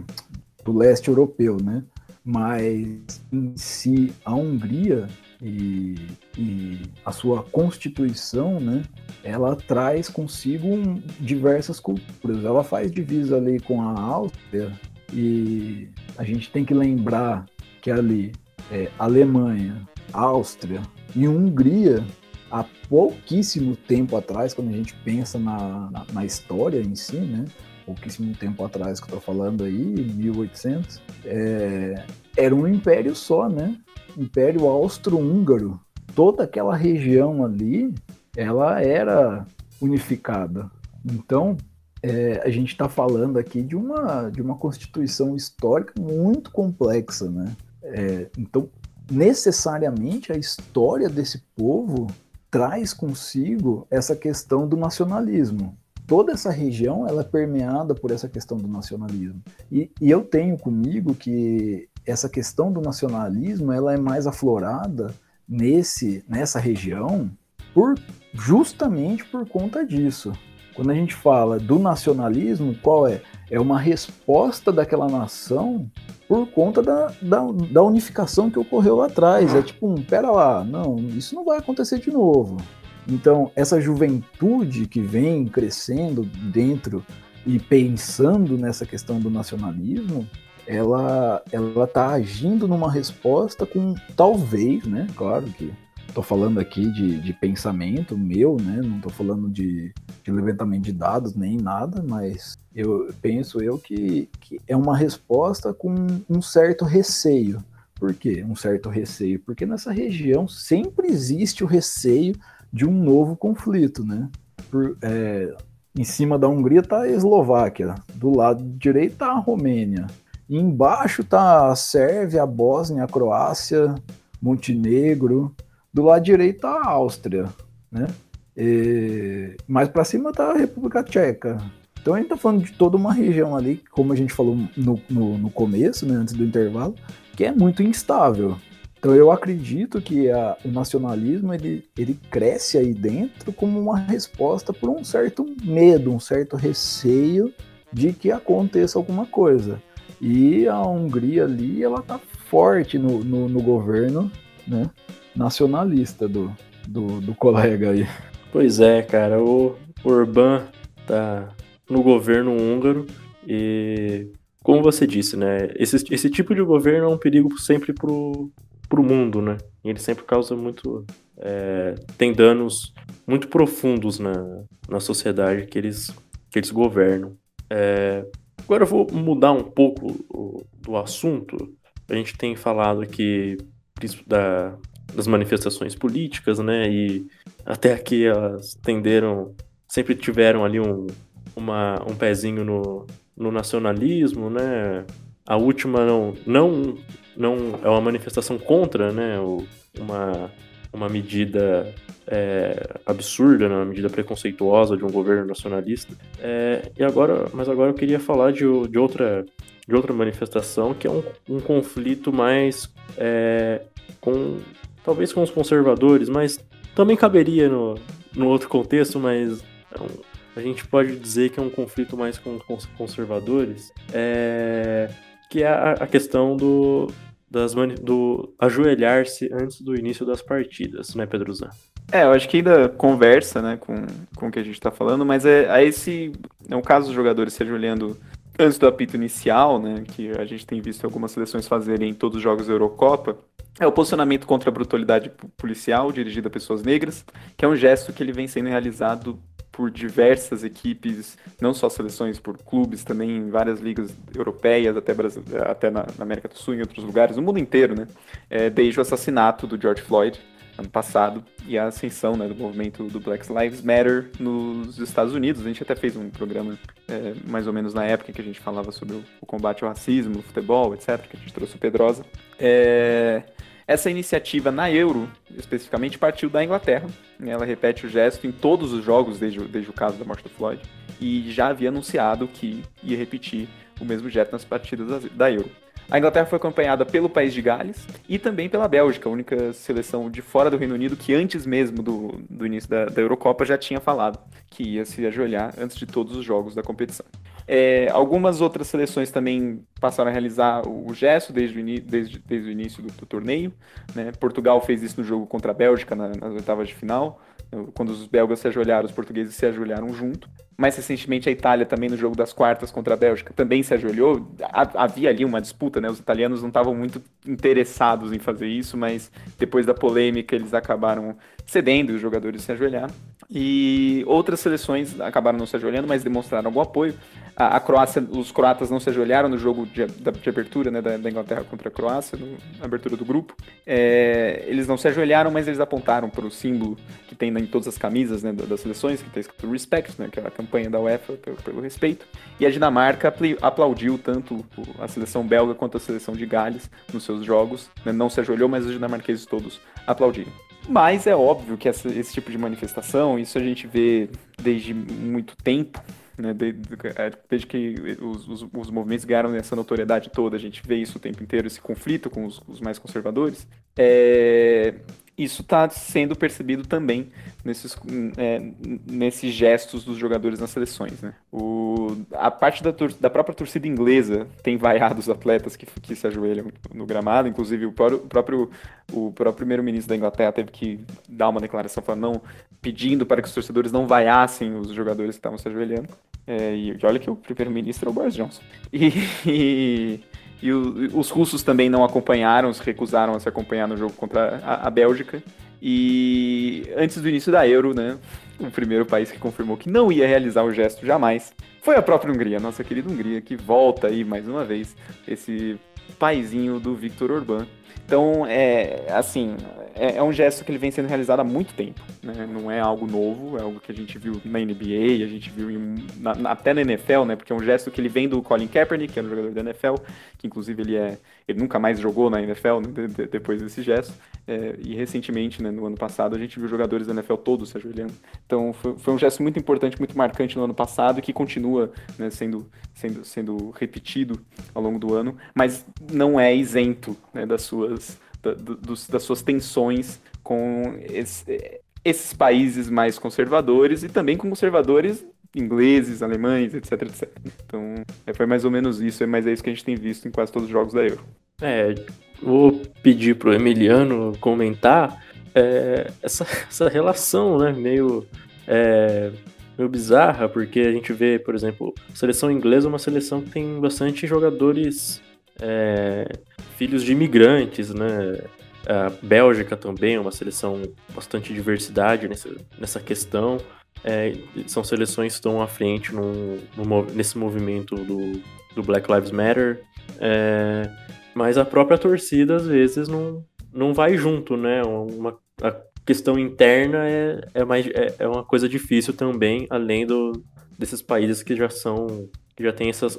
do leste europeu, né? Mas em si a Hungria e, e, a sua constituição, né? Ela traz consigo um, diversas culturas. Ela faz divisa ali com a Áustria e a gente tem que lembrar que ali é, Alemanha, Áustria e Hungria há pouquíssimo tempo atrás, quando a gente pensa na, na, na história em si, né? Pouquíssimo tempo atrás que eu tô falando aí, 1800, é, era um império só, né? Império Austro-Húngaro. Toda aquela região ali, ela era unificada. Então, é, a gente está falando aqui de uma, de uma constituição histórica muito complexa, né? É, então, necessariamente a história desse povo traz consigo essa questão do nacionalismo. Toda essa região ela é permeada por essa questão do nacionalismo. E, e eu tenho comigo que essa questão do nacionalismo ela é mais aflorada nesse nessa região por justamente por conta disso. Quando a gente fala do nacionalismo, qual é? É uma resposta daquela nação por conta da, da, da, unificação que ocorreu lá atrás. É tipo um, pera lá, não, isso não vai acontecer de novo. Então, essa juventude que vem crescendo dentro e pensando nessa questão do nacionalismo, ela ela está agindo numa resposta com talvez, né? Claro que estou falando aqui de, de pensamento meu, né? Não estou falando de, de, levantamento de dados nem nada, mas eu penso eu que, que é uma resposta com um certo receio. Por quê? Um certo receio? Porque nessa região sempre existe o receio de um novo conflito, né? Por, é, em cima da Hungria está a Eslováquia, do lado direito está a Romênia, e embaixo está a Sérvia, a Bósnia, a Croácia, Montenegro, do lado direito tá a Áustria, né? E mais para cima tá a República Tcheca. Então a gente tá falando de toda uma região ali, como a gente falou no, no, no começo, né, antes do intervalo, que é muito instável. Então eu acredito que a, o nacionalismo ele, ele cresce aí dentro como uma resposta por um certo medo, um certo receio de que aconteça alguma coisa. E a Hungria ali, ela tá forte no, no, no governo, né? Nacionalista do, do, do colega aí. Pois é, cara, o Orbán tá no governo húngaro e, como você disse, né, esse, esse tipo de governo é um perigo sempre pro, pro mundo, né? Ele sempre causa muito. É, tem danos muito profundos na, na sociedade que eles, que eles governam. É, agora eu vou mudar um pouco o, do assunto. A gente tem falado aqui da, das manifestações políticas, né? E até aqui elas tenderam, sempre tiveram ali um, uma, um pezinho no, no nacionalismo, né? A última não, não, não é uma manifestação contra, né? Uma, uma medida é, absurda, né? uma medida preconceituosa de um governo nacionalista. É, e agora, mas agora eu queria falar de, de outra de outra manifestação que é um, um conflito mais é, com talvez com os conservadores, mas também caberia no, no outro contexto, mas é um, a gente pode dizer que é um conflito mais com, os conservadores, é, que é a, a questão do, das do ajoelhar-se antes do início das partidas, né, Pedro Zan? É, eu acho que ainda conversa, né, com, com o que a gente está falando, mas é, é esse, é o caso dos jogadores se ajoelhando antes do apito inicial, né, que a gente tem visto algumas seleções fazerem em todos os jogos da Eurocopa, é o posicionamento contra a brutalidade policial dirigida a pessoas negras, que é um gesto que ele vem sendo realizado por diversas equipes, não só seleções, por clubes também em várias ligas europeias, até, Brasil, até na, América do Sul e em outros lugares, no mundo inteiro, né? É, desde o assassinato do George Floyd, ano passado, e a ascensão né, do movimento do Black Lives Matter nos Estados Unidos. A gente até fez um programa é, mais ou menos na época que a gente falava sobre o, o combate ao racismo, o futebol, etc., que a gente trouxe o Pedrosa. É, essa iniciativa na Euro, especificamente, partiu da Inglaterra. Ela repete o gesto em todos os jogos desde, desde o caso da morte do Floyd. E já havia anunciado que ia repetir o mesmo gesto nas partidas da Euro. A Inglaterra foi acompanhada pelo país de Gales e também pela Bélgica, a única seleção de fora do Reino Unido que antes mesmo do, do início da, da Eurocopa já tinha falado que ia se ajoelhar antes de todos os jogos da competição. É, algumas outras seleções também passaram a realizar o gesto desde o, desde, desde o início do, do torneio. Né? Portugal fez isso no jogo contra a Bélgica na, nas oitavas de final. Quando os belgas se ajoelharam, os portugueses se ajoelharam junto. Mais recentemente, a Itália também no jogo das quartas contra a Bélgica também se ajoelhou. Havia ali uma disputa, né? Os italianos não estavam muito interessados em fazer isso, mas depois da polêmica eles acabaram cedendo os jogadores se ajoelharam. E outras seleções acabaram não se ajoelhando, mas demonstraram algum apoio. A, a Croácia, os croatas não se ajoelharam no jogo de, de abertura né, da, da, Inglaterra contra a Croácia, no, na abertura do grupo. É, eles não se ajoelharam, mas eles apontaram para o símbolo que tem em todas as camisas né, das seleções, que está escrito Respect, né, que é a campanha da UEFA pelo, pelo respeito. E a Dinamarca aplaudiu tanto a seleção belga quanto a seleção de Gales nos seus jogos. Né, não se ajoelhou, mas os dinamarqueses todos aplaudiram. Mas é óbvio que essa, esse tipo de manifestação, isso a gente vê desde muito tempo, né, desde, é, desde, que os, os, os, movimentos ganharam essa notoriedade toda, a gente vê isso o tempo inteiro, esse conflito com os, os mais conservadores. É, isso está sendo percebido também nesses, é, nesses gestos dos jogadores nas seleções. Né? O, a parte da, da, própria torcida inglesa tem vaiado os atletas que, que se ajoelham no gramado, inclusive o próprio, o próprio, o próprio primeiro-ministro da Inglaterra teve que dar uma declaração falando, não, pedindo para que os torcedores não vaiassem os jogadores que estavam se ajoelhando. É, e olha que o primeiro-ministro é o Boris Johnson. E, e, e os russos também não acompanharam, se recusaram a se acompanhar no jogo contra a, a, Bélgica. E antes do início da Euro, né, o primeiro país que confirmou que não ia realizar o gesto jamais foi a própria Hungria, nossa querida Hungria, que volta aí mais uma vez esse paizinho do Viktor Orbán. Então, é assim, é, é, um gesto que ele vem sendo realizado há muito tempo. Né? Não é algo novo, é algo que a gente viu na NBA, a gente viu em, na, na, até na NFL, né? Porque é um gesto que ele vem do Colin Kaepernick, que era um jogador da NFL, que inclusive ele é. Ele nunca mais jogou na NFL né? de, de, depois desse gesto. É, e recentemente, né, no ano passado, a gente viu jogadores da NFL todos se ajoelhando. Então foi, foi um gesto muito importante, muito marcante no ano passado, que continua né, sendo, sendo, sendo repetido ao longo do ano, mas não é isento né, das suas da, das suas tensões com esse, esses países mais conservadores e também com conservadores ingleses, alemães, etc, etc. Então, é, foi mais ou menos isso, mas é isso que a gente tem visto em quase todos os jogos da Euro. É, vou pedir pro Emiliano comentar é, essa, essa relação, né, meio, é, meio bizarra, porque a gente vê, por exemplo, a seleção inglesa é uma seleção que tem bastante jogadores é, filhos de imigrantes, né? A Bélgica também é uma seleção bastante diversidade nessa, nessa questão. É, são seleções que estão à frente no, no, nesse movimento do, do Black Lives Matter. É, mas a própria torcida, às vezes, não, não vai junto, né? Uma, a questão interna é, é, mais, é, é uma coisa difícil também, além do, desses países que já são já tem essas,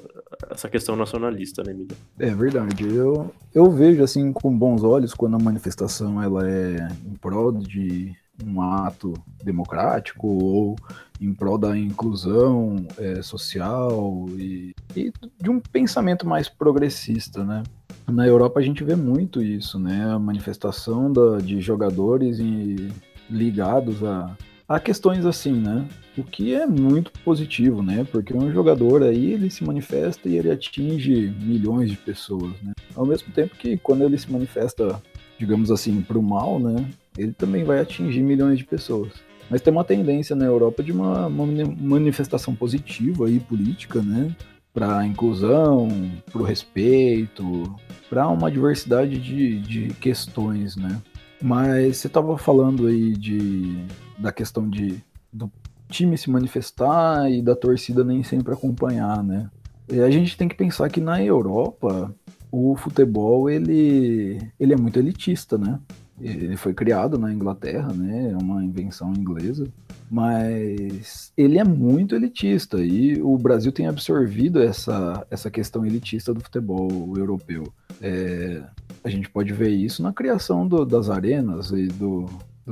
essa questão nacionalista, né, Miguel? É verdade. Eu, eu vejo assim com bons olhos quando a manifestação ela é em prol de um ato democrático ou em prol da inclusão é, social e, e, de um pensamento mais progressista, né? Na Europa a gente vê muito isso, né? A manifestação da, de jogadores e, ligados a, a questões assim, né? O que é muito positivo, né? Porque um jogador aí, ele se manifesta e ele atinge milhões de pessoas, né? Ao mesmo tempo que quando ele se manifesta, digamos assim, para o mal, né? Ele também vai atingir milhões de pessoas. Mas tem uma tendência na Europa de uma, uma manifestação positiva e política, né? Para inclusão, para o respeito, para uma diversidade de, de questões, né? Mas você estava falando aí de, da questão de, do time se manifestar e da torcida nem sempre acompanhar, né? E a gente tem que pensar que na Europa o futebol ele, ele é muito elitista, né? Ele foi criado na Inglaterra, né? É uma invenção inglesa, mas ele é muito elitista e o Brasil tem absorvido essa, essa questão elitista do futebol europeu. É, a gente pode ver isso na criação do, das arenas e do,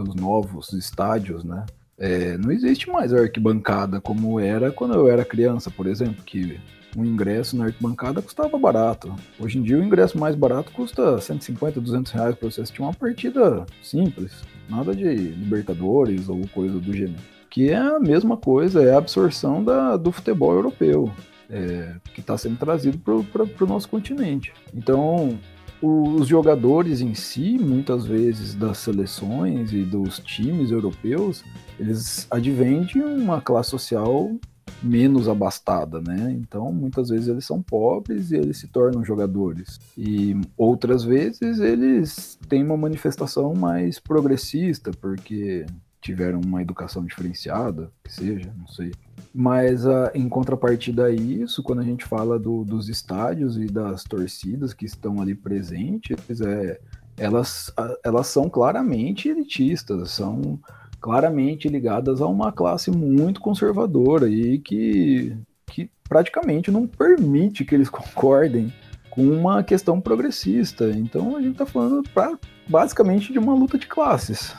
dos novos estádios, né? É, não existe mais arquibancada como era quando eu era criança, por exemplo, que um ingresso na arquibancada custava barato. Hoje em dia o ingresso mais barato custa 150, 200 reais para você assistir uma partida simples, nada de Libertadores ou coisa do gênero. Que é a mesma coisa, é a absorção da, do futebol europeu, é, que está sendo trazido para o nosso continente. Então, os jogadores em si, muitas vezes das seleções e dos times europeus, eles advêm de uma classe social menos abastada, né? Então, muitas vezes eles são pobres e eles se tornam jogadores. E outras vezes eles têm uma manifestação mais progressista, porque tiveram uma educação diferenciada, que seja, não sei. Mas uh, em contrapartida a isso, quando a gente fala do, dos estádios e das torcidas que estão ali presentes, é, elas, elas são claramente elitistas, são claramente ligadas a uma classe muito conservadora e que, que praticamente não permite que eles concordem com uma questão progressista. Então a gente está falando pra, basicamente de uma luta de classes.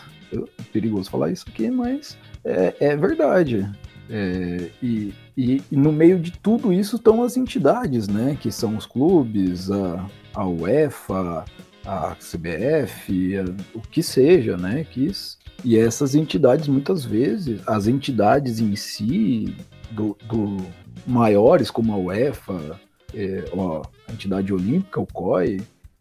Perigoso falar isso aqui, mas é, é verdade. É, e, e, e, no meio de tudo isso estão as entidades, né? Que são os clubes, a, a UEFA, a CBF, a, o que seja, né? Quis. E essas entidades, muitas vezes, as entidades em si, do, do maiores, como a UEFA, é, ó, a entidade olímpica, o COI,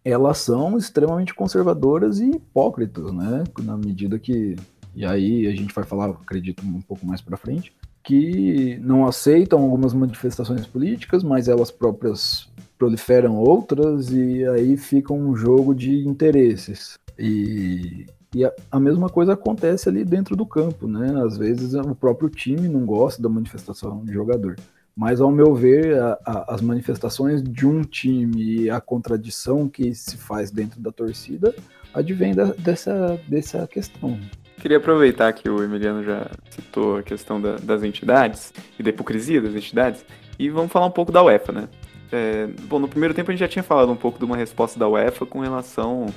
elas são extremamente conservadoras e hipócritas, né? Na medida que. E aí a gente vai falar, acredito, um pouco mais para frente, que não aceitam algumas manifestações políticas, mas elas próprias proliferam outras e aí fica um jogo de interesses. E, e a, a, mesma coisa acontece ali dentro do campo, né? Às vezes o próprio time não gosta da manifestação de jogador. Mas, ao meu ver, a, a, as manifestações de um time e a contradição que se faz dentro da torcida advém da, dessa, dessa questão. Queria aproveitar que o Emiliano já citou a questão da, das entidades e da hipocrisia das entidades e vamos falar um pouco da UEFA, né? É, bom, no primeiro tempo a gente já tinha falado um pouco de uma resposta da UEFA com relação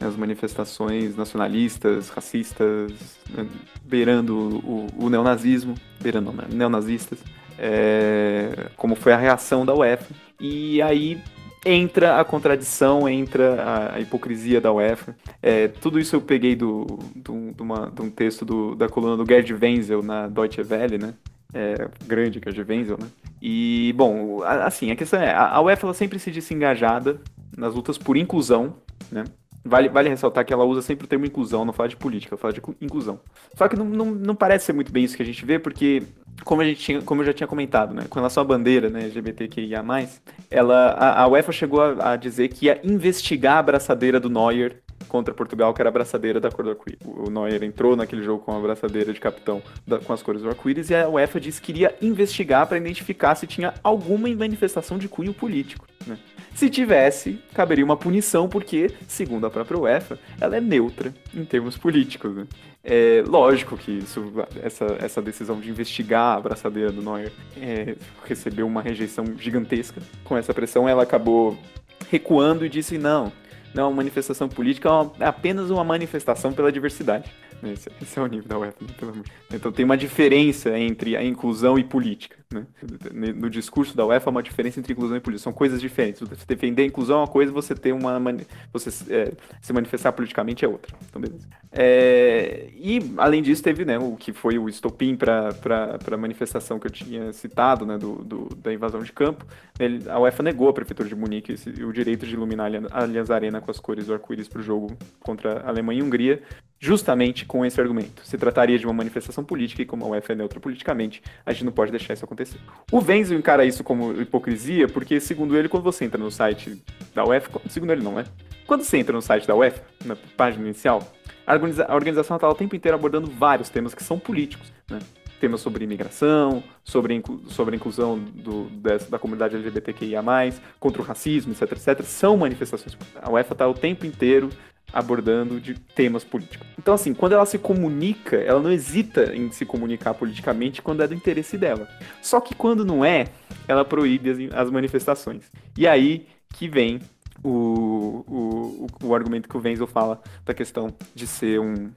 né, às manifestações nacionalistas, racistas, né, beirando o, o, neonazismo, beirando não, né, neonazistas, é, como foi a reação da UEFA. E aí entra a contradição, entra a, a hipocrisia da UEFA. É, tudo isso eu peguei do, do, de, uma, de um texto do, da coluna do Gerd Wenzel na Deutsche Welle, né? É, grande Gerd Wenzel, né? E, bom, assim, a questão é, a UEFA sempre se disse engajada nas lutas por inclusão, né? Vale, vale ressaltar que ela usa sempre o termo inclusão, não fala de política, fala de inclusão. Só que não, não, não parece ser muito bem isso que a gente vê, porque como, a gente tinha, como eu já tinha comentado, né, com relação à bandeira né, LGBTQIA+, ela, a, a UEFA chegou a, a, dizer que ia investigar a abraçadeira do Neuer contra Portugal, que era a abraçadeira da cor do arco-íris. O Neuer entrou naquele jogo com a abraçadeira de capitão da, com as cores do arco-íris e a UEFA disse que iria investigar para identificar se tinha alguma manifestação de cunho político. Né? Se tivesse, caberia uma punição, porque, segundo a própria UEFA, ela é neutra em termos políticos. Né? É lógico que isso, essa, essa decisão de investigar a abraçadeira do Neuer é, recebeu uma rejeição gigantesca. Com essa pressão, ela acabou recuando e disse: não, não é uma manifestação política, é, uma, é apenas uma manifestação pela diversidade. Esse, esse, é o nível da UEFA, né. Então tem uma diferença entre a inclusão e política. Né? No discurso da UEFA, há uma diferença entre inclusão e política. São coisas diferentes. Você defender a inclusão é uma coisa, você ter uma. Você é, se manifestar politicamente é outra. Então, beleza. É, e, além disso, teve né, o que foi o estopim para a manifestação que eu tinha citado, né, do, do da invasão de campo. Ele, a UEFA negou à Prefeitura de Munique esse, o direito de iluminar a Allianz Arena com as cores do arco-íris para o jogo contra a Alemanha e Hungria, justamente com esse argumento. Se trataria de uma manifestação política e como a UEFA é neutra politicamente, a gente não pode deixar isso acontecer. O Wenzel encara isso como hipocrisia porque, segundo ele, quando você entra no site da UEFA, segundo ele não, né? Quando você entra no site da UEFA, na página inicial, a organização está o tempo inteiro abordando vários temas que são políticos, né? Temas sobre imigração, sobre, sobre a inclusão do, dessa, da comunidade LGBTQIA+, contra o racismo, etc, etc, são manifestações. A UEFA está o tempo inteiro abordando de temas políticos. Então, assim, quando ela se comunica, ela não hesita em se comunicar politicamente quando é do interesse dela. Só que quando não é, ela proíbe as, as manifestações. E aí que vem o, o, o, argumento que o Wenzel fala da questão de ser um.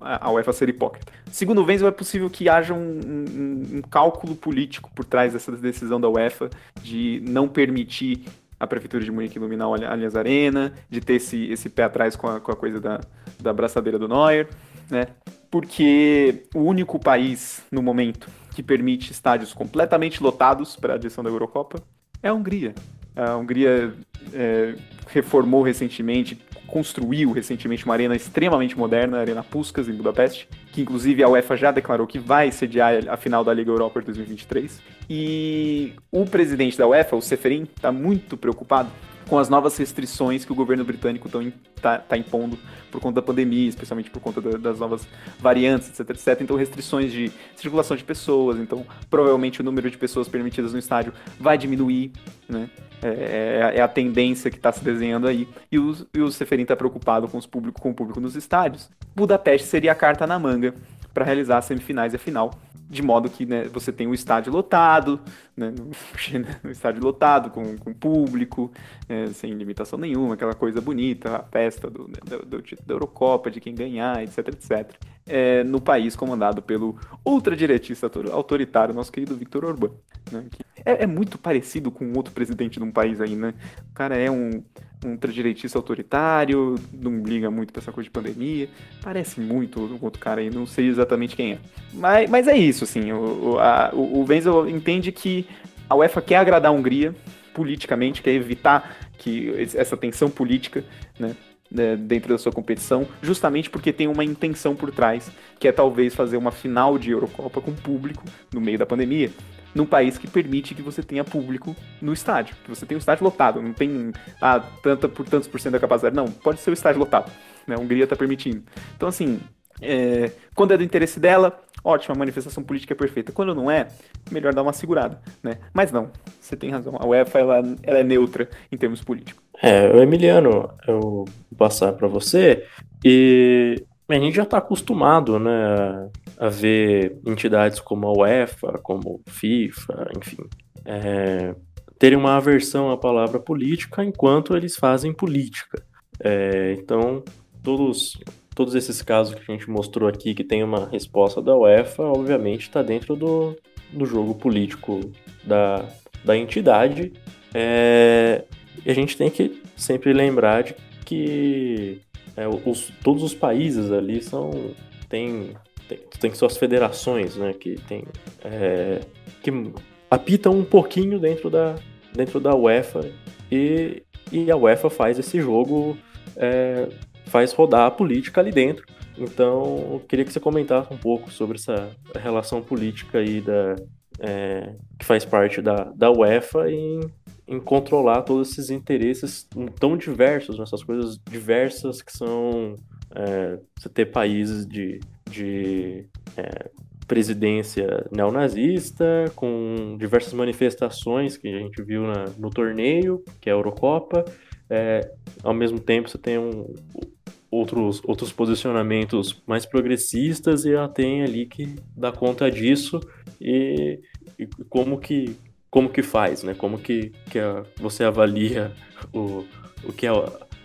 A UEFA ser hipócrita. Segundo o Wenzel, é possível que haja um, um, um cálculo político por trás dessa decisão da UEFA de não permitir a Prefeitura de Munique iluminar a Allianz Arena, de ter esse, esse pé atrás com a, com a coisa da, da braçadeira do Neuer, né? Porque o único país, no momento, que permite estádios completamente lotados para a edição da Eurocopa é a Hungria. A Hungria é, reformou recentemente, construiu recentemente uma arena extremamente moderna, a Arena Puskas, em Budapeste, que inclusive a UEFA já declarou que vai sediar a final da Liga Europa de 2023. E o presidente da UEFA, o Seferin, está muito preocupado com as novas restrições que o governo britânico está tá impondo por conta da pandemia, especialmente por conta da, das novas variantes, etc, etc. Então, restrições de circulação de pessoas, então provavelmente o número de pessoas permitidas no estádio vai diminuir, né? É, é, é a tendência que está se desenhando aí. E o, e o Seferin está preocupado com, os público, com o público nos estádios. Budapeste seria a carta na manga para realizar as semifinais e a final de modo que né, você tem o estádio lotado, né, estádio lotado, com, com público, é, sem limitação nenhuma, aquela coisa bonita, a festa do, do, do, da Eurocopa, de quem ganhar, etc, etc. é, no país comandado pelo ultradiretista autoritário, nosso querido Victor Orbán. Né? É, é, muito parecido com outro presidente de um país aí, né? O cara é um, um ultradireitista autoritário, não liga muito pra essa coisa de pandemia. Parece muito o outro cara aí, não sei exatamente quem é. Mas, mas é isso, assim. O, o, a, o, o Wenzel entende que a UEFA quer agradar a Hungria politicamente, quer evitar que essa tensão política, né? Né, dentro da sua competição, justamente porque tem uma intenção por trás, que é talvez fazer uma final de Eurocopa com público no meio da pandemia, num país que permite que você tenha público no estádio, que você tenha o estádio lotado, não tem ah, tanta por tantos por cento da capacidade, não, pode ser o estádio lotado, né, a Hungria está permitindo. Então assim, é, quando é do interesse dela, ótima, a manifestação política é perfeita. Quando não é, melhor dar uma segurada, né? Mas não, você tem razão. A UEFA ela, ela é neutra em termos políticos. É, o Emiliano, eu vou passar para você e a gente já está acostumado, né, a ver entidades como a UEFA, como FIFA, enfim, é, terem uma aversão à palavra política enquanto eles fazem política. É, então, todos todos esses casos que a gente mostrou aqui, que tem uma resposta da UEFA, obviamente está dentro do, do jogo político da, da entidade. É, e a gente tem que sempre lembrar de que é, os, todos os países ali são. Tem, tem, tem suas federações, né? Que tem. É, que apitam um pouquinho dentro da, dentro da UEFA e, e a UEFA faz esse jogo é, faz rodar a política ali dentro. Então, eu queria que você comentasse um pouco sobre essa relação política aí da, é, que faz parte da, da UEFA em, em controlar todos esses interesses tão diversos, essas coisas diversas que são é, você ter países de, de é, presidência neonazista, com diversas manifestações que a gente viu na, no torneio, que é a Eurocopa. É, ao mesmo tempo, você tem um, outros, outros posicionamentos mais progressistas e ela tem ali que dar conta disso e, e como que como que faz, né? Como que, que a, você avalia o, o que é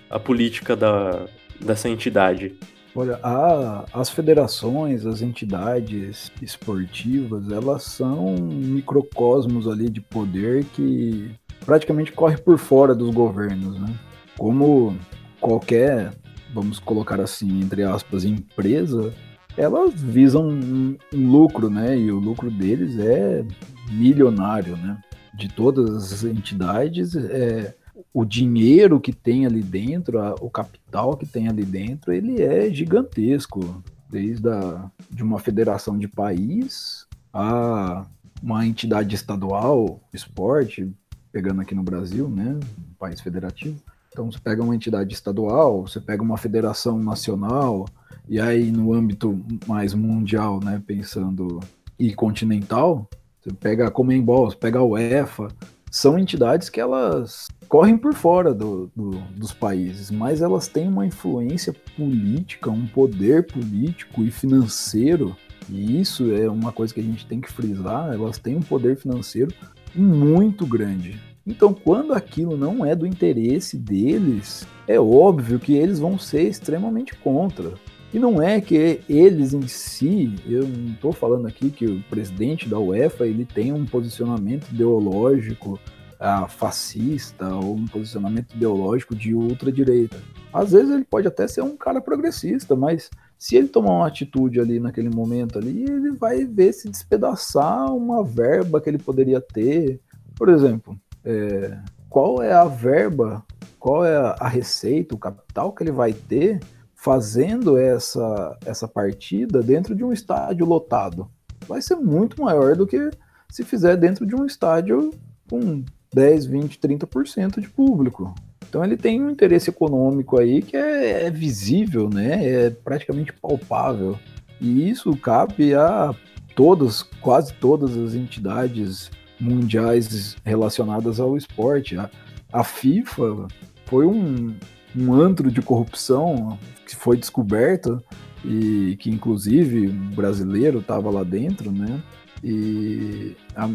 a, política da, dessa entidade? Olha, a, as federações, as entidades esportivas, elas são microcosmos ali de poder que praticamente corre por fora dos governos, né? Como qualquer vamos colocar assim, entre aspas, empresa, elas visam um, um, lucro, né? E o lucro deles é milionário, né? De todas as entidades, é, o dinheiro que tem ali dentro, a, o capital que tem ali dentro, ele é gigantesco. Desde a, de uma federação de país a uma entidade estadual, esporte, pegando aqui no Brasil, né? Um país federativo então você pega uma entidade estadual, você pega uma federação nacional, e aí no âmbito mais mundial, né, pensando e continental, você pega a Comembol, você pega a UEFA, são entidades que elas correm por fora do, do, dos países, mas elas têm uma influência política, um poder político e financeiro, e isso é uma coisa que a gente tem que frisar, elas têm um poder financeiro muito grande. Então, quando aquilo não é do interesse deles, é óbvio que eles vão ser extremamente contra. E não é que eles em si, eu não estou falando aqui que o presidente da UEFA ele tem um posicionamento ideológico ah, fascista ou um posicionamento ideológico de ultradireita. Às vezes ele pode até ser um cara progressista, mas se ele tomar uma atitude ali naquele momento ali, ele vai ver se despedaçar uma verba que ele poderia ter. Por exemplo, é, qual é a verba, qual é a receita, o capital que ele vai ter fazendo essa, essa partida dentro de um estádio lotado. Vai ser muito maior do que se fizer dentro de um estádio com 10, 20, 30% de público. Então ele tem um interesse econômico aí que é, é, visível, né? É praticamente palpável. E isso cabe a todas, quase todas as entidades mundiais relacionadas ao esporte. A, a FIFA foi um, um antro de corrupção que foi descoberto e que inclusive o brasileiro estava lá dentro, né? E, a,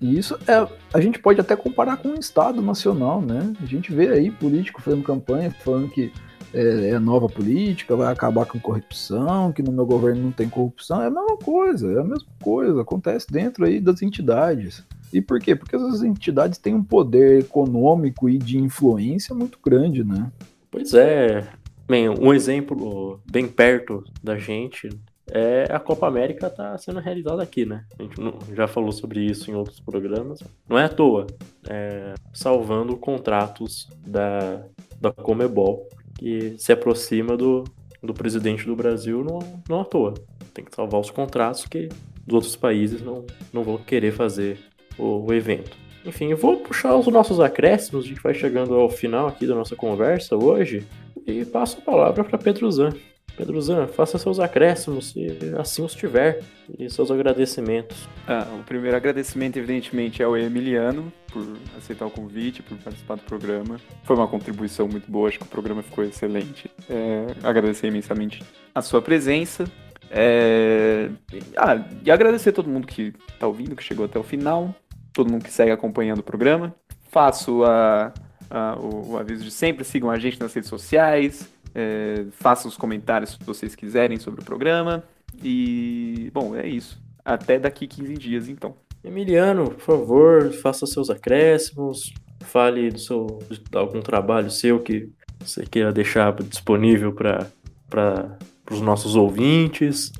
e isso é, a gente pode até comparar com o Estado Nacional, né? A gente vê aí político fazendo campanha falando que é, é nova política, vai acabar com corrupção, que no meu governo não tem corrupção. É a mesma coisa, é a mesma coisa. Acontece dentro aí das entidades. E por quê? Porque essas entidades têm um poder econômico e de influência muito grande, né? Pois é. Bem, um exemplo bem perto da gente é a Copa América está sendo realizada aqui, né? A gente já falou sobre isso em outros programas. Não é à toa, é salvando contratos da, da Comebol, que se aproxima do, do presidente do Brasil não, não à toa. Tem que salvar os contratos que os outros países não, não vão querer fazer o, evento. Enfim, vou puxar os nossos acréscimos, a gente vai chegando ao final aqui da nossa conversa hoje, e passo a palavra para Pedro Zan. Pedro Zan, faça seus acréscimos, se assim os tiver, e seus agradecimentos. Ah, o primeiro agradecimento, evidentemente, é ao Emiliano por aceitar o convite, por participar do programa. Foi uma contribuição muito boa, acho que o programa ficou excelente. É, agradecer imensamente a sua presença. É... Ah, e agradecer a todo mundo que está ouvindo, que chegou até o final, todo mundo que segue acompanhando o programa. Faço a, a, o, o, aviso de sempre, sigam a gente nas redes sociais, é, façam os comentários se vocês quiserem sobre o programa. E, bom, é isso. Até daqui 15 dias, então. Emiliano, por favor, faça seus acréscimos, fale do seu, de algum trabalho seu que você queira deixar disponível para os nossos ouvintes.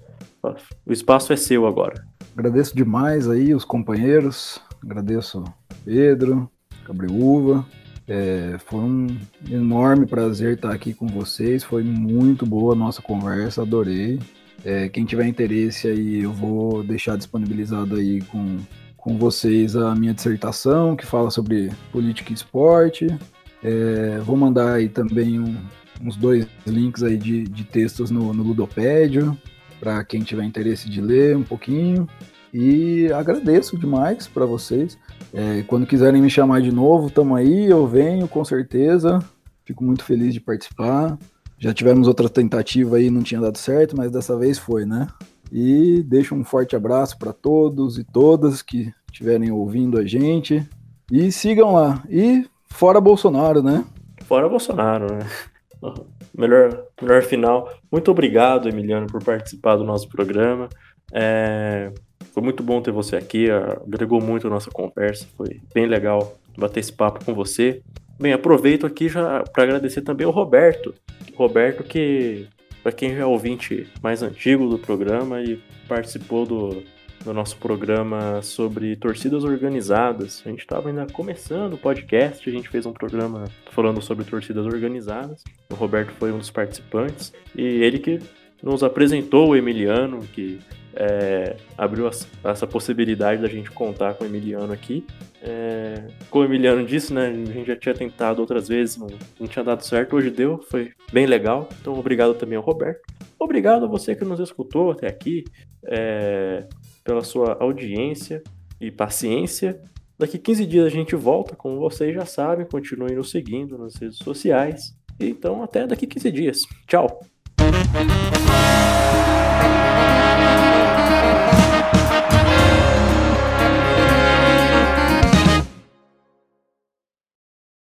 O espaço é seu agora. Agradeço demais aí os companheiros, agradeço Pedro, Gabriúva. É, foi um enorme prazer estar aqui com vocês, foi muito boa a nossa conversa, adorei. É, quem tiver interesse aí, eu vou deixar disponibilizado aí com, com vocês a minha dissertação, que fala sobre política e esporte. É, vou mandar aí também um, uns dois links aí de, de textos no, no Ludopédio, para quem tiver interesse de ler um pouquinho. E agradeço demais para vocês. É, quando quiserem me chamar de novo, tamo aí, eu venho com certeza. Fico muito feliz de participar. Já tivemos outra tentativa aí, não tinha dado certo, mas dessa vez foi, né? E deixo um forte abraço para todos e todas que estiverem ouvindo a gente. E sigam lá. E fora Bolsonaro, né? Fora Bolsonaro, né? Melhor, melhor final. Muito obrigado, Emiliano, por participar do nosso programa. É, foi muito bom ter você aqui, agregou muito a nossa conversa, foi bem legal bater esse papo com você. Bem, aproveito aqui já para agradecer também ao Roberto. Roberto que, para quem já é ouvinte mais antigo do programa e participou do, do nosso programa sobre torcidas organizadas. A gente estava ainda começando o podcast, a gente fez um programa falando sobre torcidas organizadas. O Roberto foi um dos participantes e ele que nos apresentou o Emiliano, que é, abriu essa possibilidade da gente contar com o Emiliano aqui. É, como o Emiliano disse, né, a gente já tinha tentado outras vezes, não, não tinha dado certo, hoje deu, foi bem legal. Então, obrigado também ao Roberto. Obrigado a você que nos escutou até aqui, é, pela sua audiência e paciência. Daqui 15 dias a gente volta, como vocês já sabem, continuem nos seguindo nas redes sociais. Então, até daqui 15 dias. Tchau!